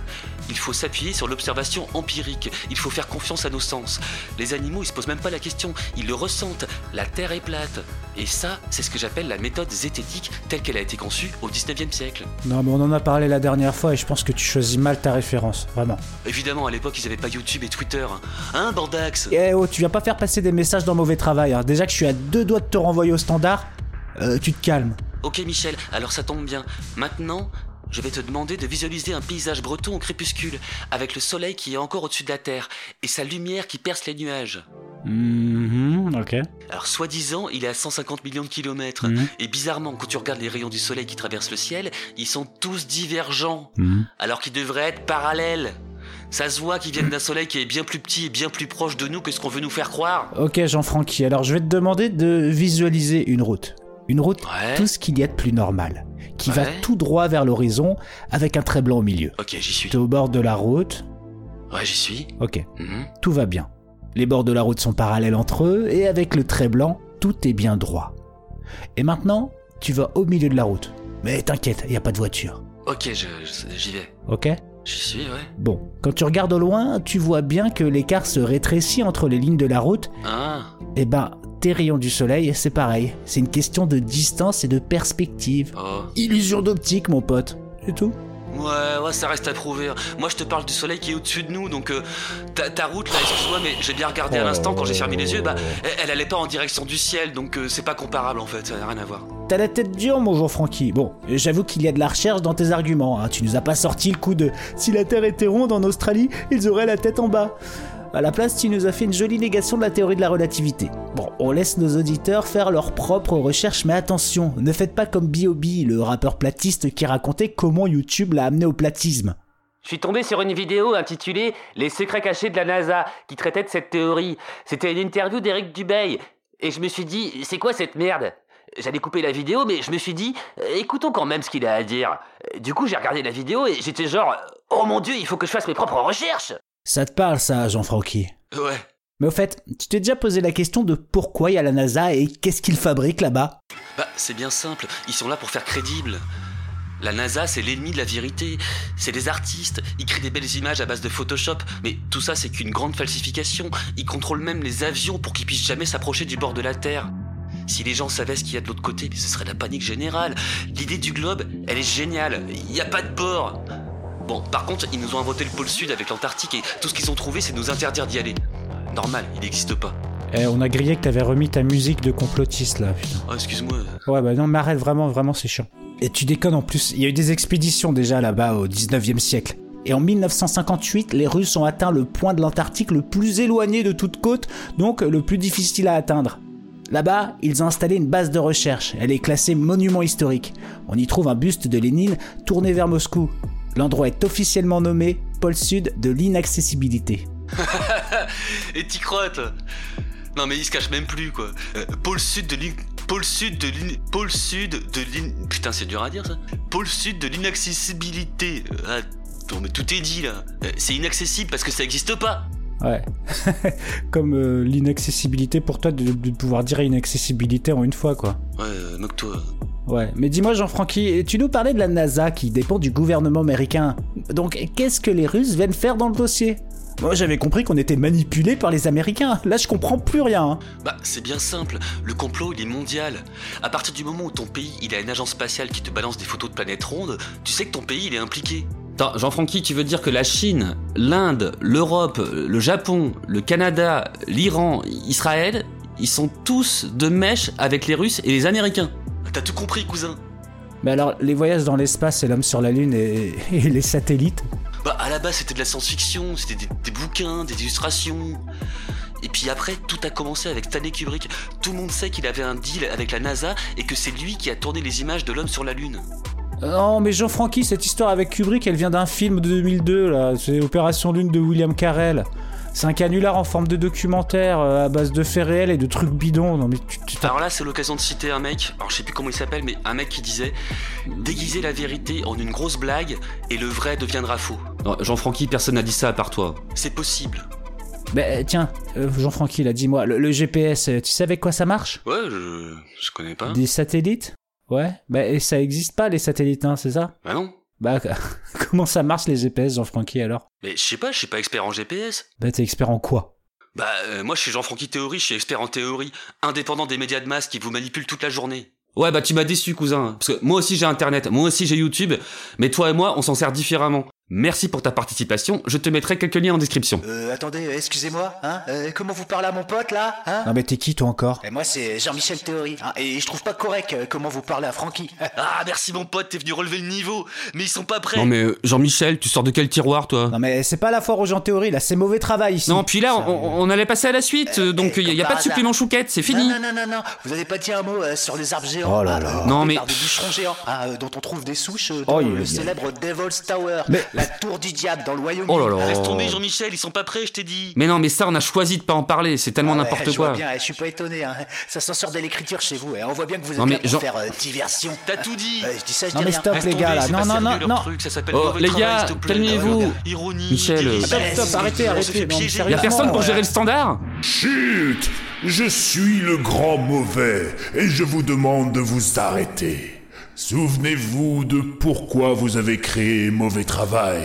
Il faut s'appuyer sur l'observation empirique. Il faut faire confiance à nos sens. Les animaux, ils se posent même pas la question. Ils le ressentent. La Terre est plate. Et ça, c'est ce que j'appelle la méthode zététique telle qu'elle a été conçue au 19e siècle. Non, mais on en a parlé la dernière fois et je pense que tu choisis mal ta référence, vraiment. Évidemment, à l'époque, ils avaient pas YouTube et Twitter. Hein, Bandax? Eh oh, tu viens pas faire passer des messages dans mauvais travail. hein. Déjà que je suis à deux doigts de te renvoyer au standard, euh, tu te calmes. Ok Michel, alors ça tombe bien. Maintenant, je vais te demander de visualiser un paysage breton au crépuscule, avec le soleil qui est encore au-dessus de la Terre, et sa lumière qui perce les nuages. Mhm, ok. Alors soi-disant, il est à 150 millions de kilomètres, Mhm. et bizarrement, quand tu regardes les rayons du soleil qui traversent le ciel, ils sont tous divergents, Mhm. alors qu'ils devraient être parallèles. Ça se voit qu'ils viennent d'un soleil qui est bien plus petit et bien plus proche de nous que ce qu'on veut nous faire croire. Ok, Jean-Francky, alors je vais te demander de visualiser une route. Une route, Ouais. tout ce qu'il y a de plus normal, qui va tout droit vers l'horizon avec un trait blanc au milieu. Ok, j'y suis. T'es au bord de la route, Ouais, j'y suis. ok, Mhm. tout va bien. Les bords de la route sont parallèles entre eux et avec le trait blanc, tout est bien droit. Et maintenant, tu vas au milieu de la route. Mais t'inquiète, il n'y a pas de voiture. Ok, j'y vais. Ok J'y suis, ouais. Bon, quand tu regardes au loin, tu vois bien que l'écart se rétrécit entre les lignes de la route. Ah, Et ben, tes rayons du soleil, c'est pareil. C'est une question de distance et de perspective. oh. Illusion d'optique, mon pote. C'est tout. Ouais, ouais, ça reste à prouver. hein. Moi, je te parle du soleil qui est au-dessus de nous, donc euh, ta, route là, excuse-moi, mais j'ai bien regardé à l'instant quand j'ai fermé les yeux, bah, elle, allait pas en direction du ciel, donc euh, c'est pas comparable en fait, ça n'a rien à voir. T'as la tête dure, mon Jean-Francky. Bon, j'avoue qu'il y a de la recherche dans tes arguments. hein. Tu nous as pas sorti le coup de si la Terre était ronde en Australie, ils auraient la tête en bas. À la place, tu nous as fait une jolie négation de la théorie de la relativité. Bon, on laisse nos auditeurs faire leurs propres recherches, mais attention, ne faites pas comme B.O.B., le rappeur platiste qui racontait comment YouTube l'a amené au platisme. Je suis tombé sur une vidéo intitulée Les secrets cachés de la NASA qui traitait de cette théorie. C'était une interview d'Eric Dubey. Et je me suis dit, c'est quoi cette merde? J'allais couper la vidéo, mais je me suis dit, écoutons quand même ce qu'il a à dire. Du coup, j'ai regardé la vidéo et j'étais genre, oh mon dieu, il faut que je fasse mes propres recherches Ça te parle, ça, Jean-Francky? Ouais. Mais au fait, tu t'es déjà posé la question de pourquoi il y a la NASA et qu'est-ce qu'ils fabriquent là-bas? Bah, c'est bien simple, ils sont là pour faire crédible. La NASA, c'est l'ennemi de la vérité. C'est des artistes, ils créent des belles images à base de Photoshop, mais tout ça, c'est qu'une grande falsification. Ils contrôlent même les avions pour qu'ils puissent jamais s'approcher du bord de la Terre. Si les gens savaient ce qu'il y a de l'autre côté, ce serait la panique générale. L'idée du globe, elle est géniale. Il n'y a pas de bord. Bon, par contre, ils nous ont inventé le pôle sud avec l'Antarctique et tout ce qu'ils ont trouvé, c'est de nous interdire d'y aller. Normal, il n'existe pas. Eh, on a grillé que t'avais remis ta musique de complotiste là, putain. Oh, excuse-moi. Ouais, bah non, mais arrête, vraiment, vraiment, c'est chiant. Et tu déconnes en plus, il y a eu des expéditions déjà là-bas au 19e siècle. Et en 1958, les Russes ont atteint le point de l'Antarctique le plus éloigné de toute côte, donc le plus difficile à atteindre. Là-bas, ils ont installé une base de recherche. Elle est classée monument historique. On y trouve un buste de Lénine tourné vers Moscou. L'endroit est officiellement nommé pôle sud de l'inaccessibilité. Et t'y crottes Non mais il se cache même plus quoi. Euh, pôle sud de l'in... pôle sud de l'in... Pôle sud de. Putain, c'est dur à dire ça. Pôle sud de l'inaccessibilité. Euh, Attends, mais tout est dit là. Euh, C'est inaccessible parce que ça existe pas. Ouais. Comme euh, l'inaccessibilité pour toi de, de pouvoir dire inaccessibilité en une fois, quoi. Ouais, euh, moque-toi. Ouais, mais dis-moi Jean-Francky, tu nous parlais de la NASA qui dépend du gouvernement américain. Donc qu'est-ce que les Russes viennent faire dans le dossier? Moi j'avais compris qu'on était manipulés par les Américains. Là je comprends plus rien. hein. Bah, c'est bien simple. Le complot, il est mondial. À partir du moment où ton pays, il a une agence spatiale qui te balance des photos de planètes rondes, tu sais que ton pays, il est impliqué. Attends, Jean-Francky, tu veux dire que la Chine, l'Inde, l'Europe, le Japon, le Canada, l'Iran, Israël, ils sont tous de mèche avec les Russes et les Américains T'as tout compris, cousin. Mais alors les voyages dans l'espace et l'homme sur la Lune et, et les satellites? Bah, à la base, c'était de la science-fiction, c'était des, des bouquins, des illustrations. Et puis après, tout a commencé avec Stanley Kubrick. Tout le monde sait qu'il avait un deal avec la NASA et que c'est lui qui a tourné les images de l'homme sur la Lune. Non mais Jean-Francky, cette histoire avec Kubrick, elle vient d'un film de 2002 là, c'est Opération Lune de William Carell. C'est un canular en forme de documentaire euh, à base de faits réels et de trucs bidons. Non mais tu, tu Alors là, c'est l'occasion de citer un mec, alors je sais plus comment il s'appelle, mais un mec qui disait Déguiser la vérité en une grosse blague et le vrai deviendra faux. Non, Jean-Francky, personne n'a dit ça à part toi. C'est possible. Bah, tiens, euh, Jean-Francky, là, dis-moi, le, le GPS, euh, tu sais avec quoi ça marche? Ouais, je, je connais pas. Des satellites? Ouais, bah et ça existe pas les satellites, hein, c'est ça? Bah non. Bah comment ça marche les GPS, Jean-Francky alors? Mais je sais pas, je suis pas expert en GPS. Bah t'es expert en quoi? Bah, euh, moi je suis Jean-Francky Théorie, je suis expert en théorie, indépendant des médias de masse qui vous manipulent toute la journée. Ouais, bah tu m'as déçu, cousin. Parce que moi aussi j'ai Internet, moi aussi j'ai YouTube, mais toi et moi, on s'en sert différemment. Merci pour ta participation, je te mettrai quelques liens en description. Euh, attendez, excusez-moi, hein euh, Comment vous parlez à mon pote, là hein Non mais t'es qui toi encore? Et moi, c'est Jean-Michel Théorie, hein, et je trouve pas correct euh, comment vous parlez à Francky. Ah, merci mon pote, t'es venu relever le niveau, mais ils sont pas prêts. Non mais euh, Jean-Michel, tu sors de quel tiroir, toi? Non mais c'est pas la foire aux gens théorie, là, c'est mauvais travail ici. Non, puis là, on, on allait passer à la suite, euh, donc il comme y, a pas de supplément chouquette, c'est fini. Non, non, non, non, non, vous avez pas dit un mot euh, sur les arbres géants Oh là hein, là. euh, Non, mais- par des bûcherons géants, hein, dont on trouve des souches euh, Oh, dans il- le il- célèbre Devil's Tower, Mais- la tour du diable dans le Royaume-Uni. Oh là là. Laisse tomber Jean-Michel, ils sont pas prêts, je t'ai dit. Mais non, mais ça, on a choisi de pas en parler, c'est tellement Ah ouais, n'importe je vois quoi. bien, je suis pas étonné, hein. ça s'en sort de l'écriture chez vous, hein. on voit bien que vous êtes Non, là mais pour Jean- faire euh, diversion. T'as tout dit. Ouais, je dis ça, je Non dis mais rien. stop Laisse les gars là, non pas non non non truc, ça s'appelle Oh, les gars, calmez-vous. Ironie. Michel, gueule. euh, Stop, Mais stop, arrêtez, arrêtez, fait non, piéger. Y a sérieusement, personne pour euh, gérer le standard Chut Je suis le grand mauvais et je vous demande de vous arrêter. Souvenez-vous de pourquoi vous avez créé Mauvais Travail.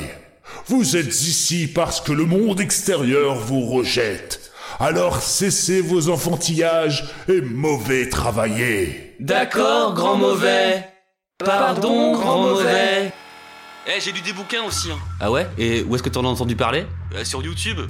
Vous êtes ici parce que le monde extérieur vous rejette. Alors cessez vos enfantillages et mauvais travailler. D'accord, grand mauvais. Pardon, grand mauvais. Eh, j'ai lu des bouquins aussi, hein. Ah ouais? Et où est-ce que t'en as entendu parler? Euh, sur YouTube.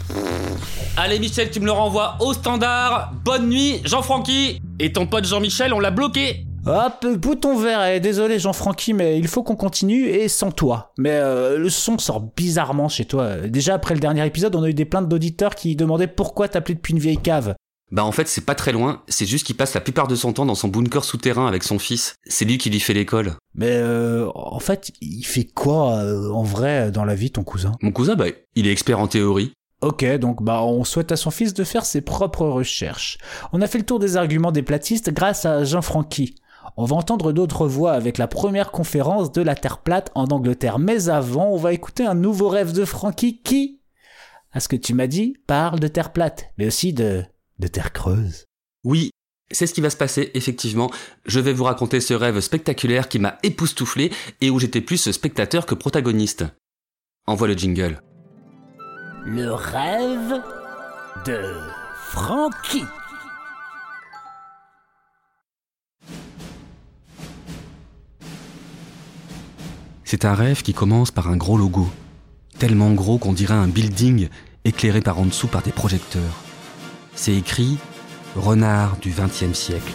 Allez Michel, tu me le renvoies au standard. Bonne nuit, Jean-Francky. Et ton pote Jean-Michel, on l'a bloqué. Hop, bouton vert, eh, désolé Jean-Francky, mais il faut qu'on continue et sans toi. Mais euh, le son sort bizarrement chez toi. Déjà après le dernier épisode, on a eu des plaintes d'auditeurs qui demandaient pourquoi t'appelais depuis une vieille cave. Bah en fait c'est pas très loin, c'est juste qu'il passe la plupart de son temps dans son bunker souterrain avec son fils. C'est lui qui lui fait l'école. Mais euh, en fait, il fait quoi euh, en vrai dans la vie ton cousin? Mon cousin, bah il est expert en théorie. Ok, donc bah on souhaite à son fils de faire ses propres recherches. On a fait le tour des arguments des platistes grâce à Jean-Francky. On va entendre d'autres voix avec la première conférence de la Terre plate en Angleterre. Mais avant, on va écouter un nouveau rêve de Francky qui, à ce que tu m'as dit, parle de Terre plate, mais aussi de, de Terre creuse. Oui, c'est ce qui va se passer, effectivement. Je vais vous raconter ce rêve spectaculaire qui m'a époustouflé et où j'étais plus spectateur que protagoniste. Envoie le jingle. Le rêve de Francky. C'est un rêve qui commence par un gros logo. Tellement gros qu'on dirait un building éclairé par en dessous par des projecteurs. C'est écrit Renard du XXe siècle.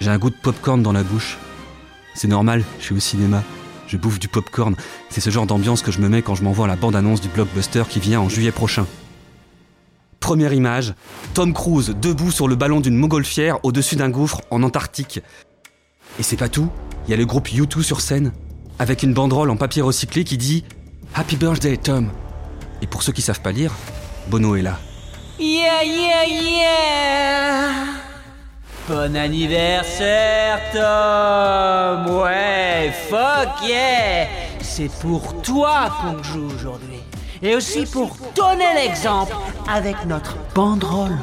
J'ai un goût de popcorn dans la bouche. C'est normal, je suis au cinéma. Je bouffe du popcorn. C'est ce genre d'ambiance que je me mets quand je m'envoie la bande-annonce du blockbuster qui vient en juillet prochain. Première image, Tom Cruise debout sur le ballon d'une montgolfière au-dessus d'un gouffre en Antarctique. Et c'est pas tout, il y a le groupe U2 sur scène, avec une banderole en papier recyclé qui dit Happy Birthday Tom. Et pour ceux qui savent pas lire, Bono est là. Yeah, yeah, yeah. Bon anniversaire, Tom Ouais, fuck yeah C'est pour toi qu'on joue aujourd'hui. Et aussi pour donner l'exemple avec notre banderole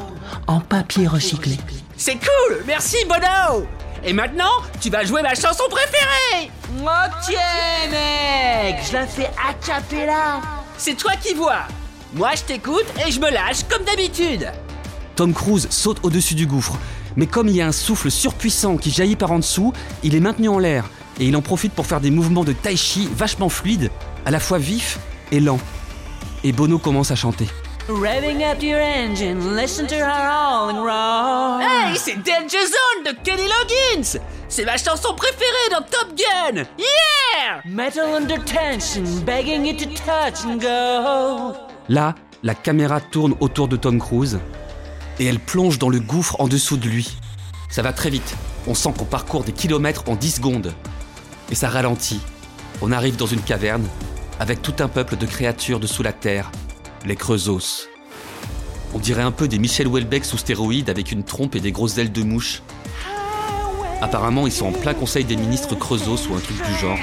en papier recyclé. C'est cool Merci, Bono Et maintenant, tu vas jouer ma chanson préférée Ok, mec. Je la fais a cappella. C'est toi qui vois. Moi, je t'écoute et je me lâche comme d'habitude. Tom Cruise saute au-dessus du gouffre, mais comme il y a un souffle surpuissant qui jaillit par en dessous, il est maintenu en l'air. Et il en profite pour faire des mouvements de tai chi vachement fluides, à la fois vifs et lents. Et Bono commence à chanter. Revving up your engine, listen to her rolling roll. Hey, c'est Danger Zone de Kenny Loggins C'est ma chanson préférée dans Top Gun Yeah Metal under tension, begging you to touch and go. Là, la caméra tourne autour de Tom Cruise et elle plonge dans le gouffre en dessous de lui. Ça va très vite. On sent qu'on parcourt des kilomètres en 10 secondes. Et ça ralentit. On arrive dans une caverne avec tout un peuple de créatures dessous la terre, les Creusos. On dirait un peu des Michel Houellebecq sous stéroïdes avec une trompe et des grosses ailes de mouche. Apparemment, ils sont en plein conseil des ministres Creusos ou un truc du genre.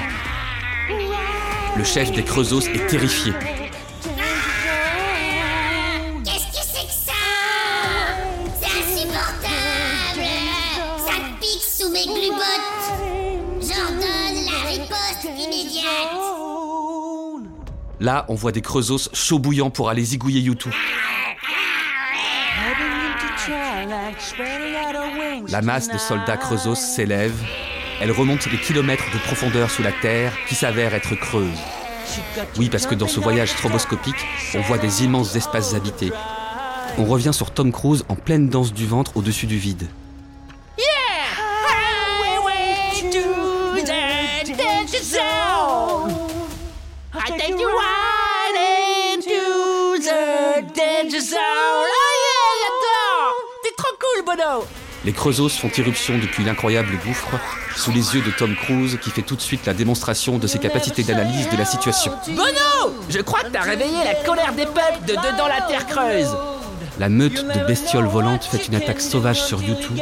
Le chef des Creusos est terrifié. Là, on voit des Creusos chauds pour aller zigouiller YouTube. La masse de soldats Creusos s'élève. Elle remonte des kilomètres de profondeur sous la terre qui s'avère être creuse. Oui, parce que dans ce voyage stroboscopique, on voit des immenses espaces habités. On revient sur Tom Cruise en pleine danse du ventre au-dessus du vide. Danger zone Oh yeah, j'adore T'es trop cool, Bono Les Creusos font irruption depuis l'incroyable gouffre, sous les yeux de Tom Cruise qui fait tout de suite la démonstration de ses capacités d'analyse de la situation. Bono Je crois que t'as réveillé la colère des peuples de dedans la terre creuse La meute de bestioles volantes fait une attaque sauvage sur YouTube.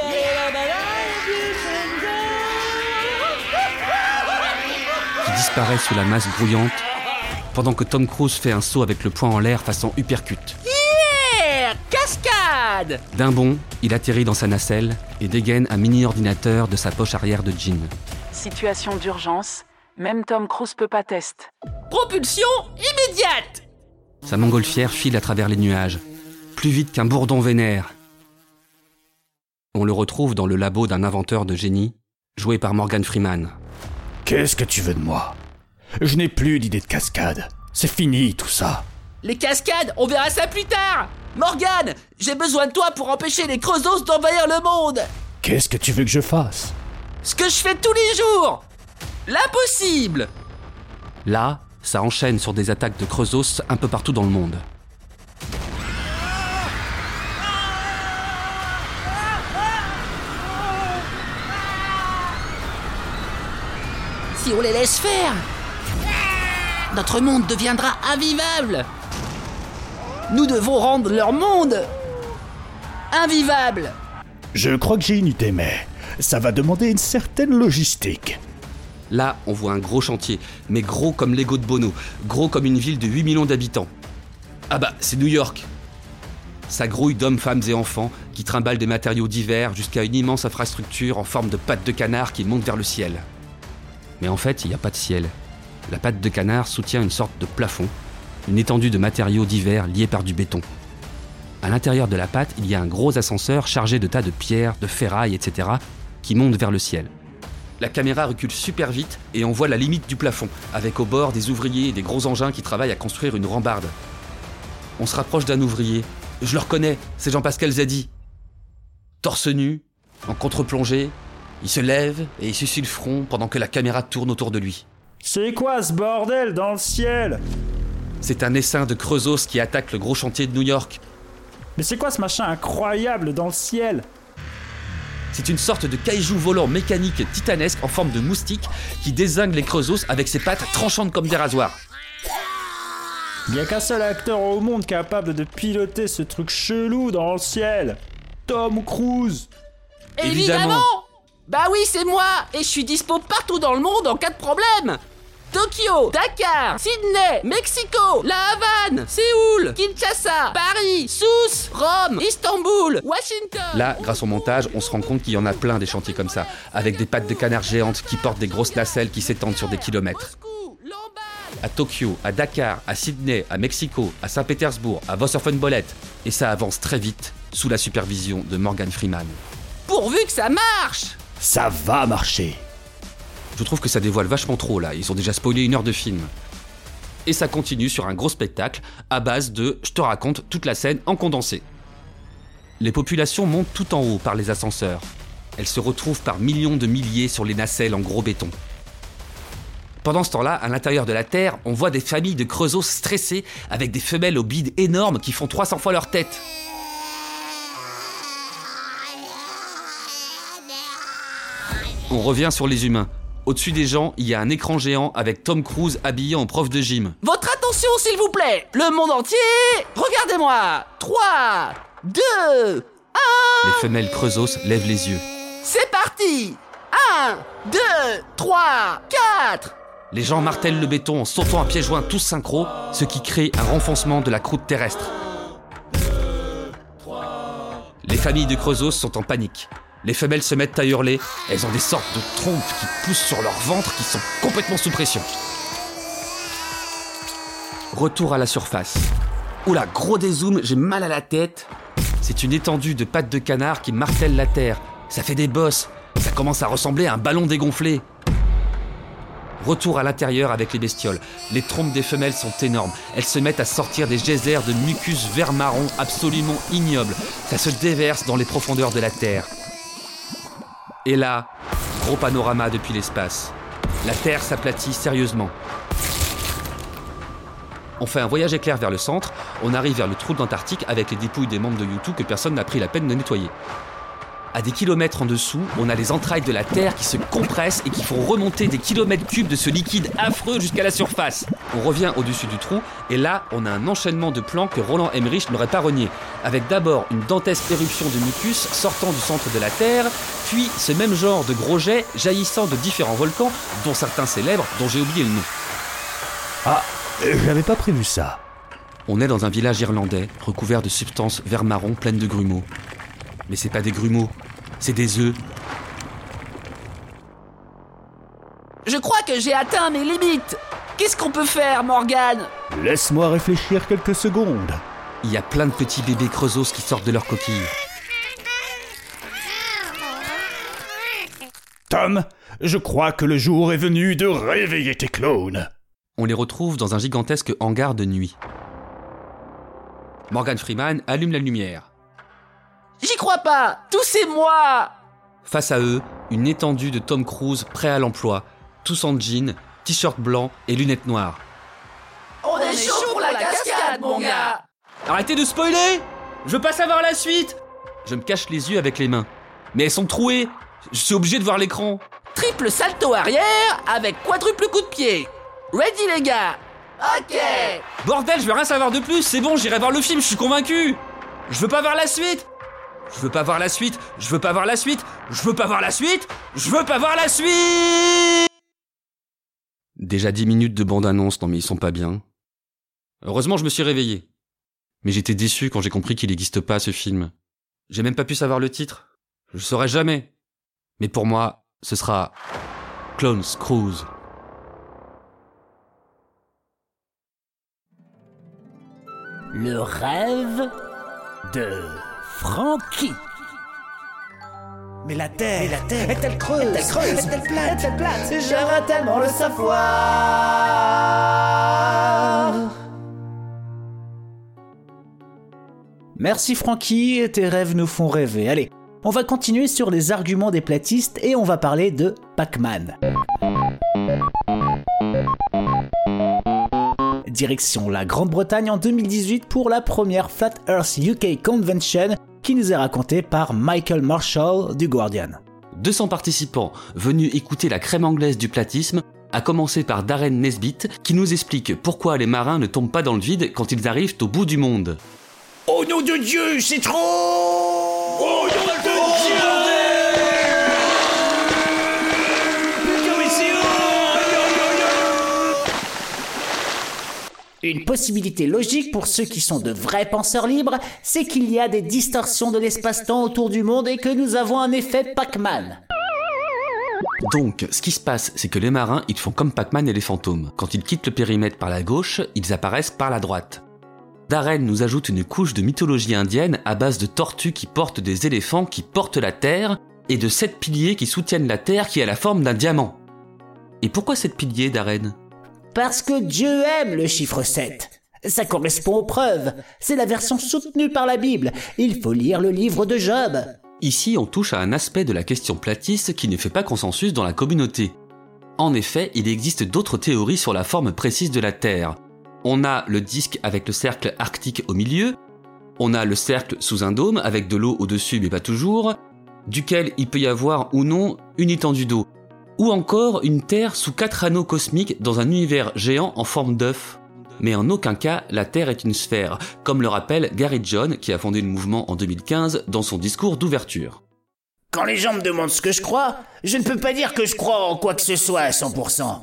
qui disparaît sous la masse grouillante, pendant que Tom Cruise fait un saut avec le poing en l'air façon uppercut. Cascade D'un bond, il atterrit dans sa nacelle et dégaine un mini-ordinateur de sa poche arrière de jean. Situation d'urgence, même Tom Cruise peut pas test. Propulsion immédiate Sa montgolfière file à travers les nuages, plus vite qu'un bourdon vénère. On le retrouve dans le labo d'un inventeur de génie, joué par Morgan Freeman. Qu'est-ce que tu veux de moi? Je n'ai plus d'idée de cascade. C'est fini tout ça. Les cascades, on verra ça plus tard Morgane, j'ai besoin de toi pour empêcher les Creusos d'envahir le monde Qu'est-ce que tu veux que je fasse? Ce que je fais tous les jours L'impossible Là, ça enchaîne sur des attaques de Creusos un peu partout dans le monde. Si on les laisse faire, notre monde deviendra invivable. Nous devons rendre leur monde invivable. Je crois que j'ai une idée, mais ça va demander une certaine logistique. Là, on voit un gros chantier, mais gros comme l'ego de Bono, gros comme une ville de 8 millions d'habitants. Ah bah, c'est New York. Ça grouille d'hommes, femmes et enfants qui trimballent des matériaux divers jusqu'à une immense infrastructure en forme de patte de canard qui monte vers le ciel. Mais en fait, il n'y a pas de ciel. La patte de canard soutient une sorte de plafond, une étendue de matériaux divers liés par du béton. À l'intérieur de la patte, il y a un gros ascenseur chargé de tas de pierres, de ferrailles, etc., qui monte vers le ciel. La caméra recule super vite et on voit la limite du plafond, avec au bord des ouvriers et des gros engins qui travaillent à construire une rambarde. On se rapproche d'un ouvrier. Je le reconnais, c'est Jean-Pascal Zadi. Torse nu, en contre-plongée, il se lève et il suce le front pendant que la caméra tourne autour de lui. C'est quoi ce bordel dans le ciel? C'est un essaim de Creusos qui attaque le gros chantier de New York. Mais c'est quoi ce machin incroyable dans le ciel? C'est une sorte de kaiju volant mécanique titanesque en forme de moustique qui désingue les Creusos avec ses pattes tranchantes comme des rasoirs. Il y a qu'un seul acteur au monde capable de piloter ce truc chelou dans le ciel. Tom Cruise. Évidemment. Bah oui, c'est moi Et je suis dispo partout dans le monde en cas de problème Tokyo, Dakar, Sydney, Mexico, La Havane, Séoul, Kinshasa, Paris, Sousse, Rome, Istanbul, Washington. Là, grâce au montage, on se rend compte qu'il y en a plein des chantiers comme ça, avec des pattes de canard géantes qui portent des grosses nacelles qui s'étendent sur des kilomètres. À Tokyo, à Dakar, à Sydney, à Mexico, à Saint-Pétersbourg, à Vosserfenbollet. Et ça avance très vite, sous la supervision de Morgan Freeman. Pourvu que ça marche Ça va marcher. Je trouve que ça dévoile vachement trop là, ils ont déjà spoilé une heure de film. Et ça continue sur un gros spectacle à base de je te raconte toute la scène en condensé. Les populations montent tout en haut par les ascenseurs. Elles se retrouvent par millions de milliers sur les nacelles en gros béton. Pendant ce temps-là, à l'intérieur de la Terre, on voit des familles de creusot stressées avec des femelles au bide énormes qui font 300 fois leur tête. On revient sur les humains. Au-dessus des gens, il y a un écran géant avec Tom Cruise habillé en prof de gym. Votre attention, s'il vous plaît Le monde entier Regardez-moi 3, 2, 1 Les femelles creusos lèvent les yeux. C'est parti 1, 2, 3, 4 Les gens martèlent le béton en sautant à pieds joints tous synchro, ce qui crée un renfoncement de la croûte terrestre. Les familles de creusos sont en panique. Les femelles se mettent à hurler. Elles ont des sortes de trompes qui poussent sur leur ventre qui sont complètement sous pression. Retour à la surface. Oula, gros dézoom, j'ai mal à la tête. C'est une étendue de pattes de canard qui martèle la terre. Ça fait des bosses. Ça commence à ressembler à un ballon dégonflé. Retour à l'intérieur avec les bestioles. Les trompes des femelles sont énormes. Elles se mettent à sortir des geysers de mucus vert marron absolument ignobles. Ça se déverse dans les profondeurs de la terre. Et là, gros panorama depuis l'espace. La Terre s'aplatit sérieusement. On fait un voyage éclair vers le centre, on arrive vers le trou de l'Antarctique avec les dépouilles des membres de YouTube que personne n'a pris la peine de nettoyer. À des kilomètres en dessous, on a les entrailles de la Terre qui se compressent et qui font remonter des kilomètres cubes de ce liquide affreux jusqu'à la surface. On revient au-dessus du trou et là, on a un enchaînement de plans que Roland Emmerich n'aurait pas renié, avec d'abord une dantesque éruption de mucus sortant du centre de la Terre, puis ce même genre de gros jets jaillissant de différents volcans, dont certains célèbres, dont j'ai oublié le nom. Ah, j'avais pas prévu ça. On est dans un village irlandais recouvert de substances vert marron pleines de grumeaux. Mais c'est pas des grumeaux, c'est des œufs. Je crois que j'ai atteint mes limites Qu'est-ce qu'on peut faire, Morgane? Laisse-moi réfléchir quelques secondes. Il y a plein de petits bébés creusos qui sortent de leur coquille. Tom, je crois que le jour est venu de réveiller tes clones. On les retrouve dans un gigantesque hangar de nuit. Morgan Freeman allume la lumière. J'y crois pas. Tout c'est moi Face à eux, une étendue de Tom Cruise prêt à l'emploi, tous en jean, t-shirt blanc et lunettes noires. On est chaud pour la cascade, mon gars. Arrêtez de spoiler. Je veux pas savoir la suite. Je me cache les yeux avec les mains. Mais elles sont trouées. Je suis obligé de voir l'écran. Triple salto arrière avec quadruple coup de pied. Ready les gars? Ok. Bordel, je veux rien savoir de plus, c'est bon, j'irai voir le film, je suis convaincu. Je veux pas voir la suite Je veux pas voir la suite Je veux pas voir la suite Je veux pas voir la suite Je veux pas voir la suite Déjà 10 minutes de bande-annonce, non mais ils sont pas bien. Heureusement, je me suis réveillé. Mais j'étais déçu quand j'ai compris qu'il n'existe pas ce film. J'ai même pas pu savoir le titre. Je le saurai jamais. Mais pour moi, ce sera Clones Cruise. Le rêve de Frankie. Mais la Terre, Mais la Terre est-elle creuse? est-elle creuse? Est-elle plate? Est-elle plate? J'aimerais tellement le savoir? Merci Francky, tes rêves nous font rêver. Allez, on va continuer sur les arguments des platistes et on va parler de Pac-Man. Direction la Grande-Bretagne en 2018 pour la première Flat Earth UK Convention qui nous est racontée par Michael Marshall du Guardian. 200 participants venus écouter la crème anglaise du platisme, à commencer par Darren Nesbitt, qui nous explique pourquoi les marins ne tombent pas dans le vide quand ils arrivent au bout du monde. Oh nom de Dieu, c'est trop Oh nom de Dieu Une possibilité logique pour ceux qui sont de vrais penseurs libres, c'est qu'il y a des distorsions de l'espace-temps autour du monde et que nous avons un effet Pac-Man. Donc, ce qui se passe, c'est que les marins, ils font comme Pac-Man et les fantômes. Quand ils quittent le périmètre par la gauche, ils apparaissent par la droite. Darren nous ajoute une couche de mythologie indienne à base de tortues qui portent des éléphants qui portent la Terre et de sept piliers qui soutiennent la Terre qui a la forme d'un diamant. Et pourquoi sept piliers, Darren? Parce que Dieu aime le chiffre 7. Ça correspond aux preuves. C'est la version soutenue par la Bible. Il faut lire le livre de Job. Ici, on touche à un aspect de la question platiste qui ne fait pas consensus dans la communauté. En effet, il existe d'autres théories sur la forme précise de la Terre. On a le disque avec le cercle arctique au milieu, on a le cercle sous un dôme avec de l'eau au-dessus mais pas toujours, duquel il peut y avoir ou non une étendue d'eau, ou encore une Terre sous quatre anneaux cosmiques dans un univers géant en forme d'œuf. Mais en aucun cas, la Terre est une sphère, comme le rappelle Gary John, qui a fondé le mouvement en 2015 dans son discours d'ouverture. Quand les gens me demandent ce que je crois, je ne peux pas dire que je crois en quoi que ce soit à 100%.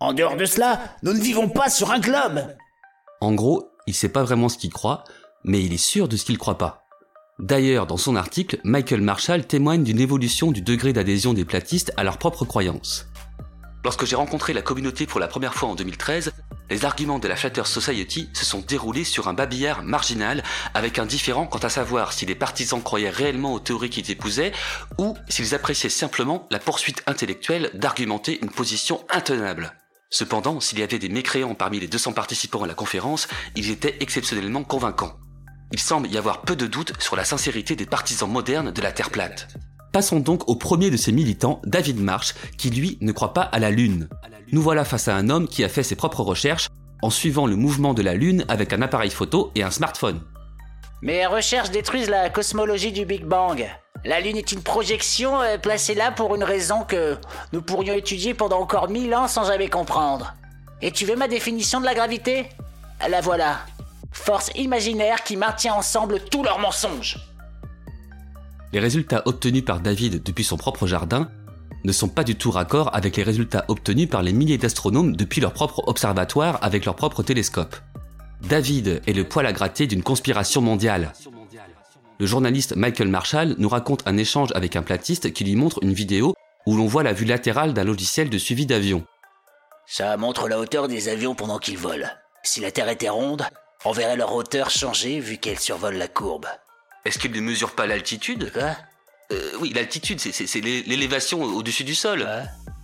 En dehors de cela, nous ne vivons pas sur un globe. En gros, il sait pas vraiment ce qu'il croit, mais il est sûr de ce qu'il croit pas. D'ailleurs, dans son article, Michael Marshall témoigne d'une évolution du degré d'adhésion des platistes à leurs propres croyances. Lorsque j'ai rencontré la communauté pour la première fois en 2013, les arguments de la Flatter Society se sont déroulés sur un babillard marginal avec un différent quant à savoir si les partisans croyaient réellement aux théories qu'ils épousaient ou s'ils appréciaient simplement la poursuite intellectuelle d'argumenter une position intenable. Cependant, s'il y avait des mécréants parmi les 200 participants à la conférence, ils étaient exceptionnellement convaincants. Il semble y avoir peu de doutes sur la sincérité des partisans modernes de la Terre plate. Passons donc au premier de ces militants, David Marsh, qui lui ne croit pas à la Lune. Nous voilà face à un homme qui a fait ses propres recherches en suivant le mouvement de la Lune avec un appareil photo et un smartphone. Mes recherches détruisent la cosmologie du Big Bang. La Lune est une projection euh, placée là pour une raison que nous pourrions étudier pendant encore mille ans sans jamais comprendre. Et tu veux ma définition de la gravité? La voilà. Force imaginaire qui maintient ensemble tous leurs mensonges. Les résultats obtenus par David depuis son propre jardin ne sont pas du tout raccords avec les résultats obtenus par les milliers d'astronomes depuis leur propre observatoire avec leur propre télescope. David est le poil à gratter d'une conspiration mondiale. Le journaliste Michael Marshall nous raconte un échange avec un platiste qui lui montre une vidéo où l'on voit la vue latérale d'un logiciel de suivi d'avion. Ça montre la hauteur des avions pendant qu'ils volent. Si la Terre était ronde, on verrait leur hauteur changer vu qu'elle survole la courbe. Est-ce qu'il ne mesure pas l'altitude Quoi? Euh, Oui, l'altitude, c'est- c'est c'est l'é- l'élévation au-dessus du sol.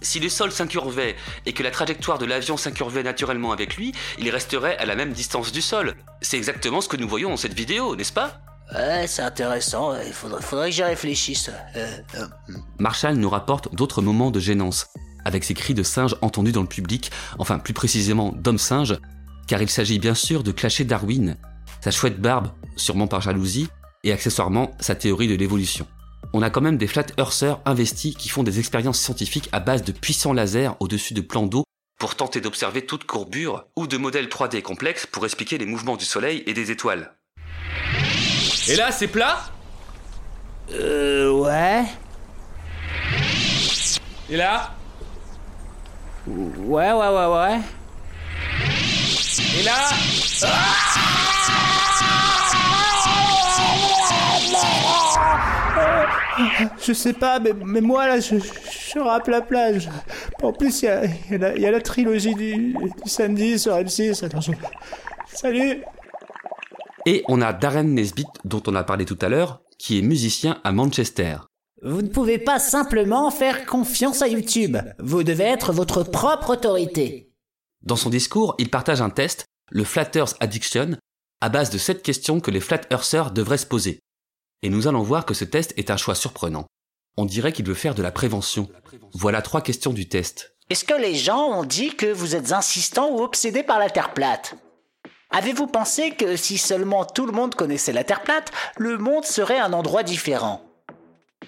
Si le sol s'incurvait et que la trajectoire de l'avion s'incurvait naturellement avec lui, il resterait à la même distance du sol. C'est exactement ce que nous voyons dans cette vidéo, n'est-ce pas? Ouais, c'est intéressant. Il faudrait, faudrait que j'y réfléchisse. Euh, euh, Marshall nous rapporte d'autres moments de gênance, avec ces cris de singes entendus dans le public, enfin plus précisément d'hommes singes, car il s'agit bien sûr de clasher Darwin, sa chouette barbe, sûrement par jalousie, et accessoirement sa théorie de l'évolution. On a quand même des flat earthers investis qui font des expériences scientifiques à base de puissants lasers au-dessus de plans d'eau Pour tenter d'observer toute courbure ou de modèles 3D complexes pour expliquer les mouvements du Soleil et des étoiles. Et là, c'est plat? Euh, ouais. Et là? Ouais, ouais, ouais, ouais. Et là Je sais pas, mais, mais moi là, je, je rappe la plage. En plus, il y y a la- il y a la trilogie du, du samedi sur M6. Attends, je- Salut Et on a Darren Nesbitt, dont on a parlé tout à l'heure, qui est musicien à Manchester. Vous ne pouvez pas simplement faire confiance à YouTube. Vous devez être votre propre autorité. Dans son discours, il partage un test, le Flatters Addiction, à base de sept questions que les Flat Earthers devraient se poser. Et nous allons voir que ce test est un choix surprenant. On dirait qu'il veut faire de la prévention. Voilà trois questions du test. Est-ce que les gens ont dit que vous êtes insistant ou obsédé par la Terre plate? Avez-vous pensé que si seulement tout le monde connaissait la Terre plate, le monde serait un endroit différent?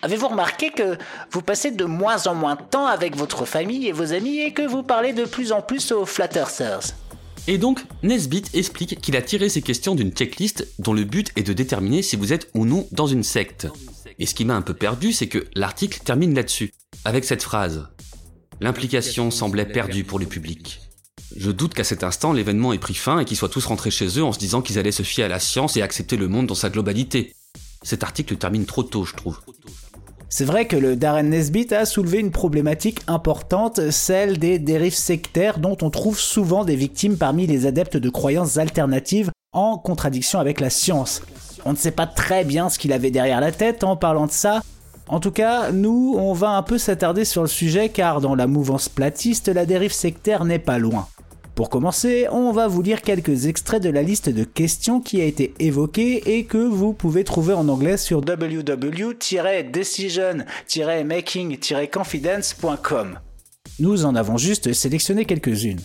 Avez-vous remarqué que vous passez de moins en moins de temps avec votre famille et vos amis et que vous parlez de plus en plus aux Flat Et donc, Nesbitt explique qu'il a tiré ces questions d'une checklist dont le but est de déterminer si vous êtes ou non dans une secte. Et ce qui m'a un peu perdu, c'est que l'article termine là-dessus, avec cette phrase. L'implication semblait perdue pour le public. Je doute qu'à cet instant l'événement ait pris fin et qu'ils soient tous rentrés chez eux en se disant qu'ils allaient se fier à la science et accepter le monde dans sa globalité. Cet article termine trop tôt, je trouve. C'est vrai que le Darren Nesbitt a soulevé une problématique importante, celle des dérives sectaires dont on trouve souvent des victimes parmi les adeptes de croyances alternatives en contradiction avec la science. On ne sait pas très bien ce qu'il avait derrière la tête en parlant de ça. En tout cas, nous, on va un peu s'attarder sur le sujet car dans la mouvance platiste, la dérive sectaire n'est pas loin. Pour commencer, on va vous lire quelques extraits de la liste de questions qui a été évoquée et que vous pouvez trouver en anglais sur www.decision-making-confidence.com. Nous en avons juste sélectionné quelques-unes.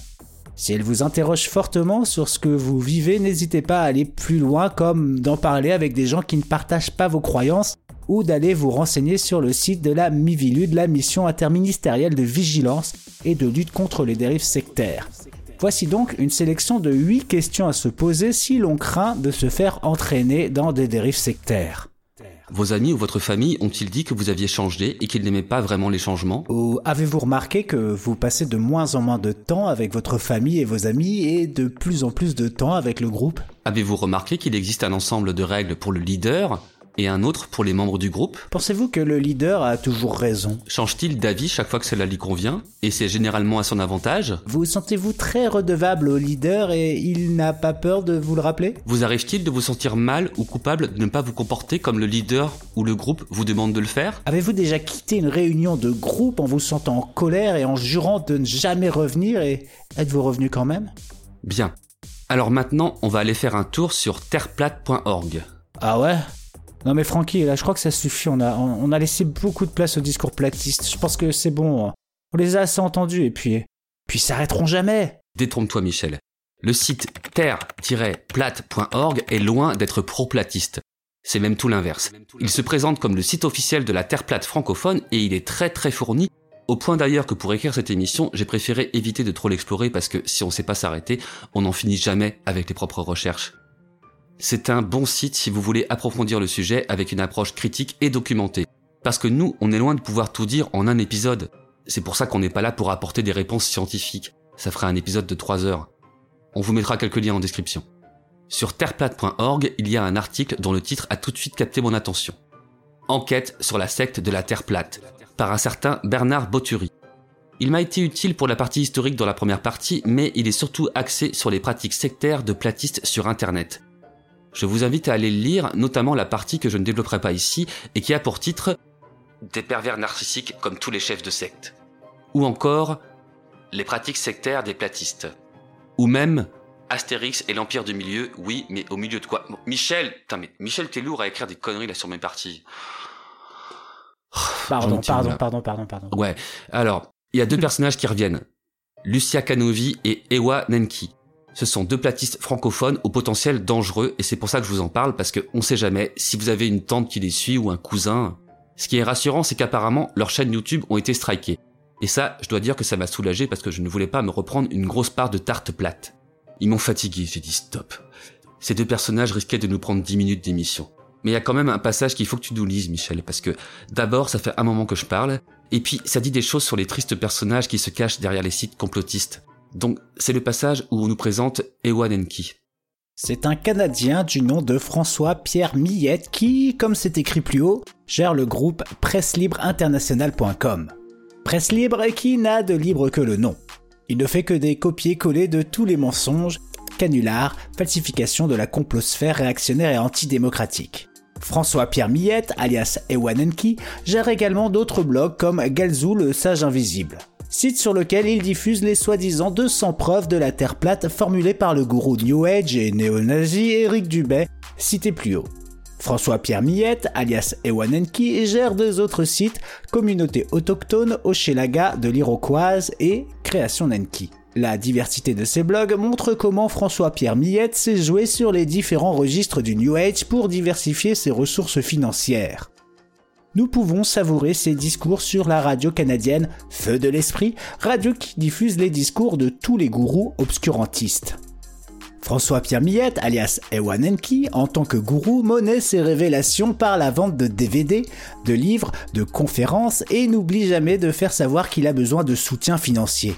Si elles vous interrogent fortement sur ce que vous vivez, n'hésitez pas à aller plus loin comme d'en parler avec des gens qui ne partagent pas vos croyances ou d'aller vous renseigner sur le site de la MIVILUD, la mission interministérielle de vigilance et de lutte contre les dérives sectaires. Voici donc une sélection de 8 questions à se poser si l'on craint de se faire entraîner dans des dérives sectaires. Vos amis ou votre famille ont-ils dit que vous aviez changé et qu'ils n'aimaient pas vraiment les changements? Ou avez-vous remarqué que vous passez de moins en moins de temps avec votre famille et vos amis et de plus en plus de temps avec le groupe? Avez-vous remarqué qu'il existe un ensemble de règles pour le leader? Et un autre pour les membres du groupe. Pensez-vous que le leader a toujours raison? Change-t-il d'avis chaque fois que cela lui convient? Et c'est généralement à son avantage? Vous sentez-vous très redevable au leader et il n'a pas peur de vous le rappeler? Vous arrive-t-il de vous sentir mal ou coupable de ne pas vous comporter comme le leader ou le groupe vous demande de le faire? Avez-vous déjà quitté une réunion de groupe en vous sentant en colère et en jurant de ne jamais revenir et êtes-vous revenu quand même? Bien. Alors maintenant, on va aller faire un tour sur terreplate.org. Ah ouais? Non mais Francky, là je crois que ça suffit, on a, on a laissé beaucoup de place au discours platiste, je pense que c'est bon, on les a assez entendus et puis... Puis ils s'arrêteront jamais Détrompe-toi Michel. Le site terre-plate.org est loin d'être pro-platiste. C'est même tout l'inverse. Il se présente comme le site officiel de la Terre plate francophone et il est très très fourni, au point d'ailleurs que pour écrire cette émission, j'ai préféré éviter de trop l'explorer parce que si on sait pas s'arrêter, on n'en finit jamais avec les propres recherches. C'est un bon site si vous voulez approfondir le sujet avec une approche critique et documentée. Parce que nous, on est loin de pouvoir tout dire en un épisode. C'est pour ça qu'on n'est pas là pour apporter des réponses scientifiques. Ça fera un épisode de 3 heures. On vous mettra quelques liens en description. Sur terreplate.org, il y a un article dont le titre a tout de suite capté mon attention. Enquête sur la secte de la Terre plate, par un certain Bernard Botturi. Il m'a été utile pour la partie historique dans la première partie, mais il est surtout axé sur les pratiques sectaires de platistes sur Internet. Je vous invite à aller lire, notamment la partie que je ne développerai pas ici et qui a pour titre Des pervers narcissiques comme tous les chefs de secte. Ou encore Les pratiques sectaires des platistes. Ou même Astérix et l'Empire du Milieu, oui, mais au milieu de quoi? Michel, putain, mais Michel, t'es lourd à écrire des conneries là sur mes parties. Pardon, pardon, pardon, pardon, pardon. Ouais, alors, il y a deux personnages qui reviennent. Lucia Canovi et Ewa Nenki. Ce sont deux platistes francophones au potentiel dangereux et c'est pour ça que je vous en parle parce que on sait jamais si vous avez une tante qui les suit ou un cousin. Ce qui est rassurant, c'est qu'apparemment leurs chaînes YouTube ont été strikées. Et ça, je dois dire que ça m'a soulagé parce que je ne voulais pas me reprendre une grosse part de tarte plate. Ils m'ont fatigué, j'ai dit stop. Ces deux personnages risquaient de nous prendre 10 minutes d'émission. Mais il y a quand même un passage qu'il faut que tu nous lises, Michel, parce que d'abord, ça fait un moment que je parle, et puis ça dit des choses sur les tristes personnages qui se cachent derrière les sites complotistes. Donc, c'est le passage où on nous présente Ewan Enki. C'est un Canadien du nom de François-Pierre Millette qui, comme c'est écrit plus haut, gère le groupe presselibreinternationnel.com. Presse libre qui n'a de libre que le nom. Il ne fait que des copier-coller de tous les mensonges, canulars, falsifications de la complosphère réactionnaire et antidémocratique. François-Pierre Millette, alias Ewanenki, gère également d'autres blogs comme Galzou le sage invisible, site sur lequel il diffuse les soi-disant 200 preuves de la Terre plate formulées par le gourou New Age et néo-nazi Éric Dubay, cité plus haut. François-Pierre Millette, alias Ewanenki, gère deux autres sites, Communauté autochtone Hochelaga de l'Iroquoise et Création Nenki. La diversité de ces blogs montre comment François-Pierre Millette s'est joué sur les différents registres du New Age pour diversifier ses ressources financières. Nous pouvons savourer ses discours sur la radio canadienne Feu de l'Esprit, radio qui diffuse les discours de tous les gourous obscurantistes. François-Pierre Millette, alias Ewanenki, en tant que gourou, monnaie ses révélations par la vente de DVD, de livres, de conférences et n'oublie jamais de faire savoir qu'il a besoin de soutien financier.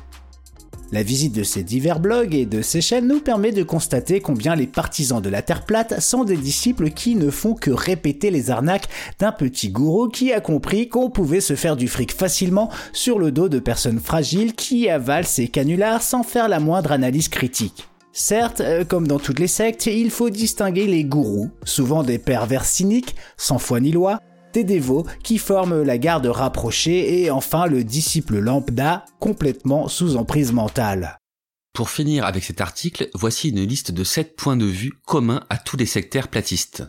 La visite de ces divers blogs et de ces chaînes nous permet de constater combien les partisans de la Terre plate sont des disciples qui ne font que répéter les arnaques d'un petit gourou qui a compris qu'on pouvait se faire du fric facilement sur le dos de personnes fragiles qui avalent ces canulars sans faire la moindre analyse critique. Certes, euh, comme dans toutes les sectes, il faut distinguer les gourous, souvent des pervers cyniques, sans foi ni loi, des qui forment la garde rapprochée et enfin le disciple lambda complètement sous emprise mentale. Pour finir avec cet article, voici une liste de 7 points de vue communs à tous les sectaires platistes.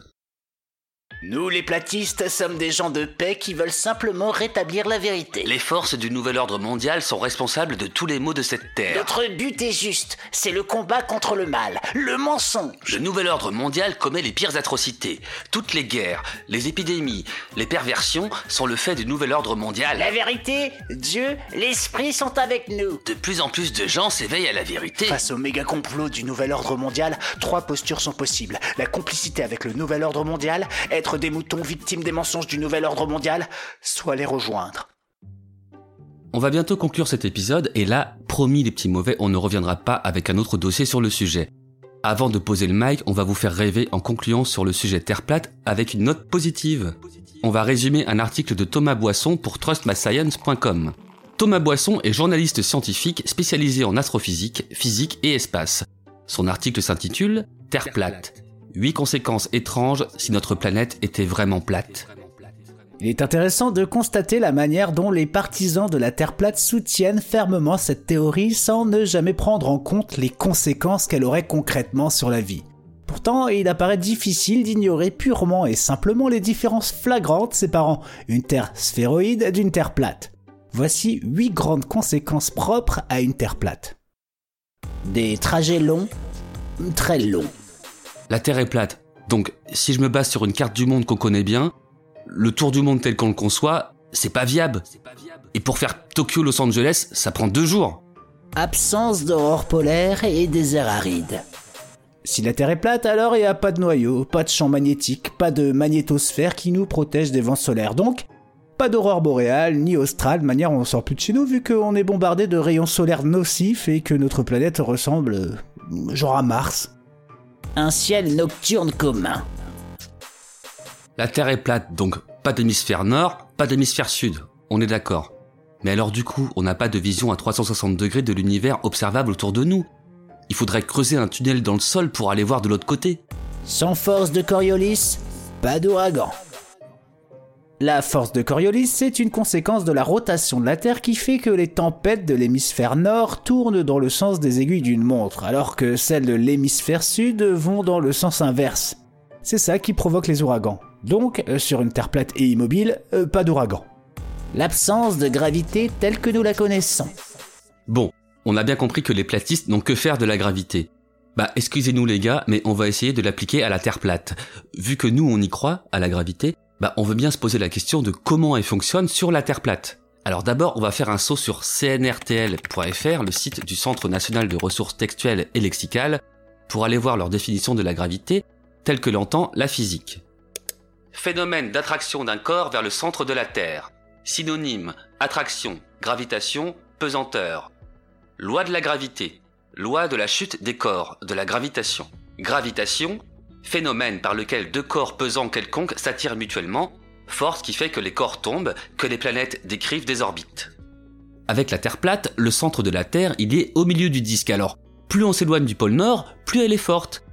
Nous, les platistes, sommes des gens de paix qui veulent simplement rétablir la vérité. Les forces du nouvel ordre mondial sont responsables de tous les maux de cette terre. Notre but est juste, c'est le combat contre le mal, le mensonge. Le nouvel ordre mondial commet les pires atrocités. Toutes les guerres, les épidémies, les perversions sont le fait du nouvel ordre mondial. La vérité, Dieu, l'esprit sont avec nous. De plus en plus de gens s'éveillent à la vérité. Face au méga complot du nouvel ordre mondial, trois postures sont possibles. La complicité avec le nouvel ordre mondial, être des moutons victimes des mensonges du nouvel ordre mondial, soit les rejoindre. On va bientôt conclure cet épisode et là, promis les petits mauvais, on ne reviendra pas avec un autre dossier sur le sujet. Avant de poser le mic, on va vous faire rêver en concluant sur le sujet Terre plate avec une note positive. On va résumer un article de Thomas Boisson pour trustmyscience.com. Thomas Boisson est journaliste scientifique spécialisé en astrophysique, physique et espace. Son article s'intitule Terre plate. 8 conséquences étranges si notre planète était vraiment plate. Il est intéressant de constater la manière dont les partisans de la Terre plate soutiennent fermement cette théorie sans ne jamais prendre en compte les conséquences qu'elle aurait concrètement sur la vie. Pourtant, il apparaît difficile d'ignorer purement et simplement les différences flagrantes séparant une Terre sphéroïde d'une Terre plate. Voici 8 grandes conséquences propres à une Terre plate. Des trajets longs, très longs. La Terre est plate. Donc, si je me base sur une carte du monde qu'on connaît bien, le tour du monde tel qu'on le conçoit, c'est pas viable. Et pour faire Tokyo-Los Angeles, ça prend deux jours. Absence d'aurore polaire et désert aride. Si la Terre est plate, alors il n'y a pas de noyau, pas de champ magnétique, pas de magnétosphère qui nous protège des vents solaires. Donc, pas d'aurore boréale ni australe, de manière on sort plus de chez nous vu qu'on est bombardé de rayons solaires nocifs et que notre planète ressemble euh, genre à Mars. Un ciel nocturne commun. La Terre est plate, donc pas d'hémisphère nord, pas d'hémisphère sud. On est d'accord. Mais alors du coup, on n'a pas de vision à 360 degrés de l'univers observable autour de nous. Il faudrait creuser un tunnel dans le sol pour aller voir de l'autre côté. Sans force de Coriolis, pas d'ouragan. La force de Coriolis, c'est une conséquence de la rotation de la Terre qui fait que les tempêtes de l'hémisphère nord tournent dans le sens des aiguilles d'une montre, alors que celles de l'hémisphère sud vont dans le sens inverse. C'est ça qui provoque les ouragans. Donc, euh, sur une Terre plate et immobile, euh, pas d'ouragan. L'absence de gravité telle que nous la connaissons. Bon, on a bien compris que les platistes n'ont que faire de la gravité. Bah, excusez-nous les gars, mais on va essayer de l'appliquer à la Terre plate. Vu que nous on y croit, à la gravité, bah, on veut bien se poser la question de comment elle fonctionne sur la Terre plate. Alors d'abord, on va faire un saut sur cnrtl.fr, le site du Centre national de ressources textuelles et lexicales, pour aller voir leur définition de la gravité, telle que l'entend la physique. Phénomène d'attraction d'un corps vers le centre de la Terre. Synonyme, attraction, gravitation, pesanteur. Loi de la gravité. Loi de la chute des corps, de la gravitation. Gravitation, phénomène par lequel deux corps pesants quelconques s'attirent mutuellement, force qui fait que les corps tombent, que les planètes décrivent des orbites. Avec la Terre plate, le centre de la Terre, il est au milieu du disque, alors plus on s'éloigne du pôle Nord, plus elle est forte.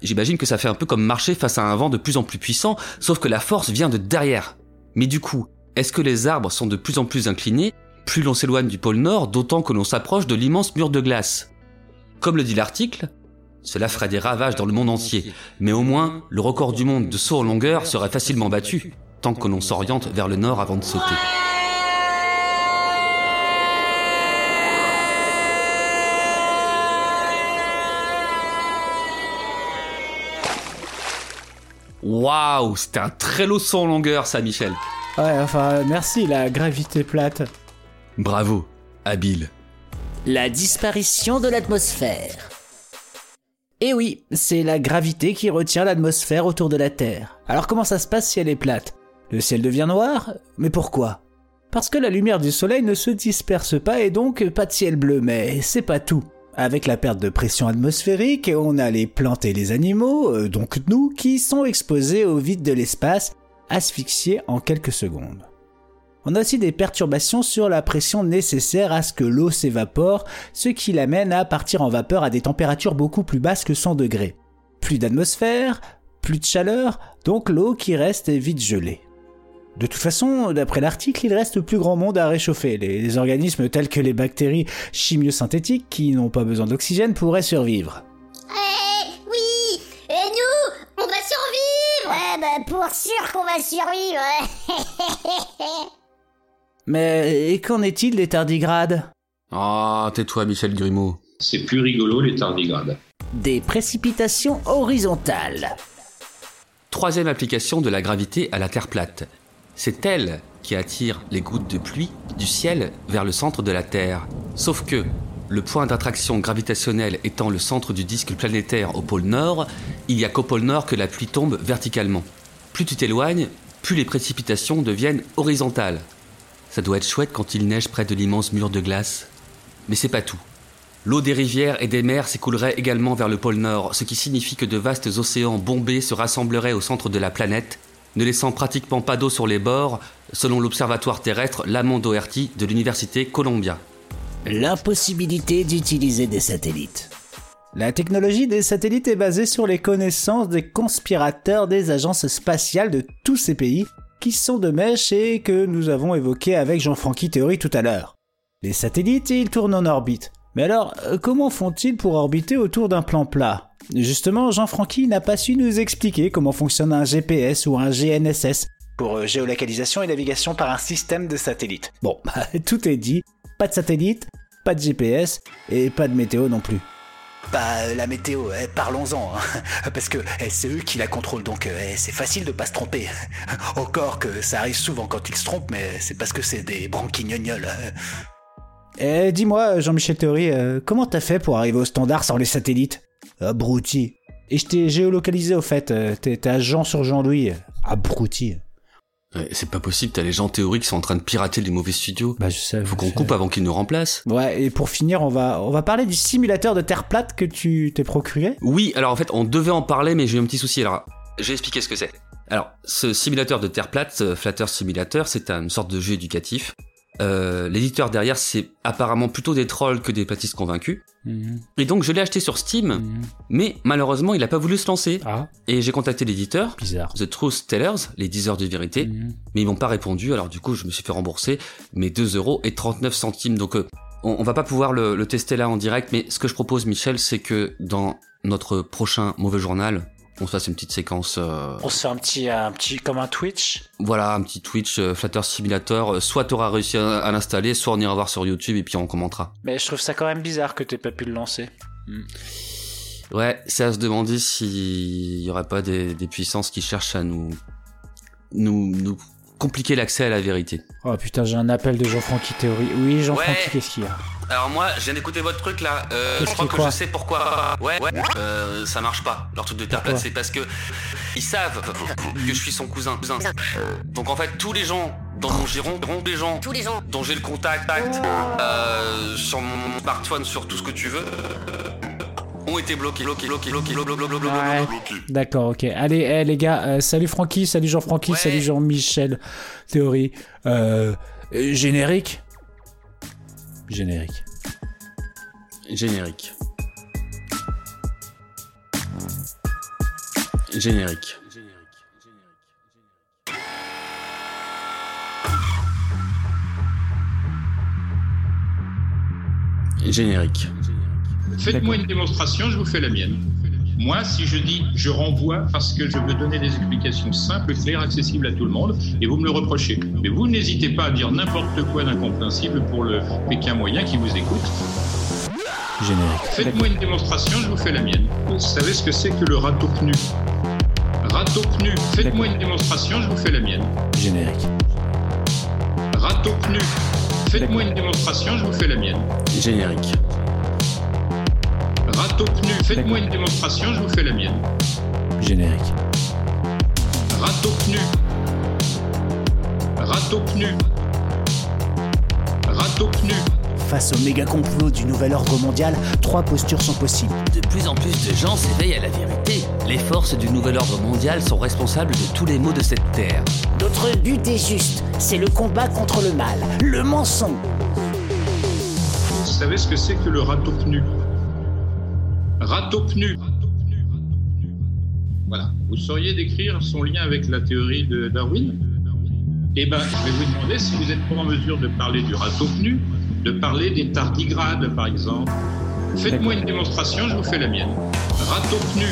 J'imagine que ça fait un peu comme marcher face à un vent de plus en plus puissant, sauf que la force vient de derrière. Mais du coup, est-ce que les arbres sont de plus en plus inclinés, plus l'on s'éloigne du pôle Nord, d'autant que l'on s'approche de l'immense mur de glace Comme le dit l'article, cela ferait des ravages dans le monde entier, mais au moins, le record du monde de saut en longueur serait facilement battu, tant que l'on s'oriente vers le nord avant de sauter. Waouh, c'était un très lourd saut en longueur, ça, Michel. Ouais, enfin, merci, la gravité plate. Bravo, habile. La disparition de l'atmosphère. Et oui, c'est la gravité qui retient l'atmosphère autour de la Terre. Alors comment ça se passe si elle est plate? Le ciel devient noir? Mais pourquoi? Parce que la lumière du soleil ne se disperse pas et donc pas de ciel bleu, mais c'est pas tout. Avec la perte de pression atmosphérique, on a les plantes et les animaux, euh, donc nous, qui sont exposés au vide de l'espace, asphyxiés en quelques secondes. On a aussi des perturbations sur la pression nécessaire à ce que l'eau s'évapore, ce qui l'amène à partir en vapeur à des températures beaucoup plus basses que 100 degrés. Plus d'atmosphère, plus de chaleur, donc l'eau qui reste est vite gelée. De toute façon, d'après l'article, il reste plus grand monde à réchauffer. Les organismes tels que les bactéries chimiosynthétiques, qui n'ont pas besoin d'oxygène, pourraient survivre. Eh, oui Et nous On va survivre Ouais, bah pour sûr qu'on va survivre Mais et qu'en est-il des tardigrades? Ah, tais-toi, Michel Grimaud. C'est plus rigolo les tardigrades. Des précipitations horizontales. Troisième application de la gravité à la Terre plate. C'est elle qui attire les gouttes de pluie du ciel vers le centre de la Terre. Sauf que, le point d'attraction gravitationnelle étant le centre du disque planétaire au pôle nord, il n'y a qu'au pôle nord que la pluie tombe verticalement. Plus tu t'éloignes, plus les précipitations deviennent horizontales. Ça doit être chouette quand il neige près de l'immense mur de glace. Mais c'est pas tout. L'eau des rivières et des mers s'écoulerait également vers le pôle Nord, ce qui signifie que de vastes océans bombés se rassembleraient au centre de la planète, ne laissant pratiquement pas d'eau sur les bords, selon l'observatoire terrestre Lamont Doherty de l'université Columbia. L'impossibilité d'utiliser des satellites. La technologie des satellites est basée sur les connaissances des conspirateurs des agences spatiales de tous ces pays qui sont de mèche et que nous avons évoqué avec Jean-Francky Théorie tout à l'heure. Les satellites, ils tournent en orbite. Mais alors, euh, comment font-ils pour orbiter autour d'un plan plat? Justement, Jean-Francky n'a pas su nous expliquer comment fonctionne un GPS ou un GNSS pour euh, géolocalisation et navigation par un système de satellites. Bon, tout est dit. Pas de satellite, pas de GPS et pas de météo non plus. Bah, la météo, eh, parlons-en. hein. Parce que eh, c'est eux qui la contrôlent, donc eh, c'est facile de pas se tromper. Encore que ça arrive souvent quand ils se trompent, mais c'est parce que c'est des branquignognolles. hein. Eh, dis-moi, Jean-Michel Théory, euh, comment t'as fait pour arriver au standard sans les satellites? Abruti. Et je t'ai géolocalisé au fait, euh, t'es t'es à Jean sur Jean-Louis. Abruti. Ouais, c'est pas possible, t'as les gens théoriques qui sont en train de pirater les mauvais studios. Bah, je sais. Faut qu'on je coupe avant qu'ils nous remplacent. Ouais, et pour finir, on va, on va parler du simulateur de terre plate que tu t'es procuré. Oui, alors en fait, on devait en parler, mais j'ai eu un petit souci. Alors, j'ai expliqué ce que c'est. Alors, ce simulateur de terre plate, ce Flatter Simulator, c'est une sorte de jeu éducatif. Euh, L'éditeur derrière, c'est apparemment plutôt des trolls que des platistes convaincus. Et donc, je l'ai acheté sur Steam, mais malheureusement, il a pas voulu se lancer. Et j'ai contacté l'éditeur. The Truth Tellers, les 10 heures de vérité, mais ils m'ont pas répondu. Alors du coup, je me suis fait rembourser mes 2 euros et 39 centimes. Donc, euh, on, on va pas pouvoir le, le tester là en direct, mais ce que je propose, Michel, c'est que dans notre prochain mauvais journal, on se fasse une petite séquence. euh, On se fait un petit, un petit, comme un Twitch. voilà, un petit Twitch euh, Flatter Simulator. Euh, Soit t'auras réussi à, à l'installer, soit on ira voir sur YouTube et puis on commentera. Mais je trouve ça quand même bizarre que t'aies pas pu le lancer. Ouais, c'est à se demander s'il y aurait pas des, des puissances qui cherchent à nous, nous, nous compliquer l'accès à la vérité. Oh putain, j'ai un appel de Jean-Francky Théorie. Oui, Jean-Francky, Ouais. qu'est-ce qu'il y a? Alors moi, je viens d'écouter votre truc là. Euh, je crois que je sais pourquoi. Ouais, ouais. Euh, ça marche pas. Leur truc de terre plate, Pourquoi c'est parce que ils savent que je suis son cousin. cousin. Donc en fait, tous les gens dans mon giron, tous les gens, Tous les gens. dont j'ai le contact, euh, sur mon smartphone, sur tout ce que tu veux, ont été bloqués, bloqués, bloqués, bloqués, bloqués, bloqués, bloqués, Ouais. bloqués. D'accord, ok. Allez, eh, les gars, euh, salut Francky, salut Jean-Francky, salut Jean-Michel Théorie. Euh, euh, générique Générique. Générique. Générique. Générique. Faites-moi une démonstration, je vous fais la mienne. Moi, si je dis je renvoie parce que je veux donner des explications simples, claires, accessibles à tout le monde, et vous me le reprochez. Mais vous n'hésitez pas à dire n'importe quoi d'incompréhensible pour le Pékin moyen qui vous écoute. Générique. Faites-moi une démonstration, je vous fais la mienne. Vous savez ce que c'est que le râteau pnu? Râteau pnu, faites-moi une démonstration, je vous fais la mienne. Générique. Râteau pnu, faites-moi une démonstration, je vous fais la mienne. Générique. Râteau pnu, faites-moi une démonstration, je vous fais la mienne. Générique. Râteau pnu. Râteau pnu. râteau pnu. Face au méga complot du nouvel ordre mondial, trois postures sont possibles. De plus en plus de gens s'éveillent à la vérité. Les forces du nouvel ordre mondial sont responsables de tous les maux de cette terre. Notre but est juste, c'est le combat contre le mal, le mensonge. Vous savez ce que c'est que le râteau pnu Râteau pnu. Voilà. Vous sauriez décrire son lien avec la théorie de Darwin? Eh ben, je vais vous demander si vous êtes pas en mesure de parler du râteau pnu, de parler des tardigrades, par exemple. Faites-moi une démonstration, je vous fais la mienne. Râteau pnu.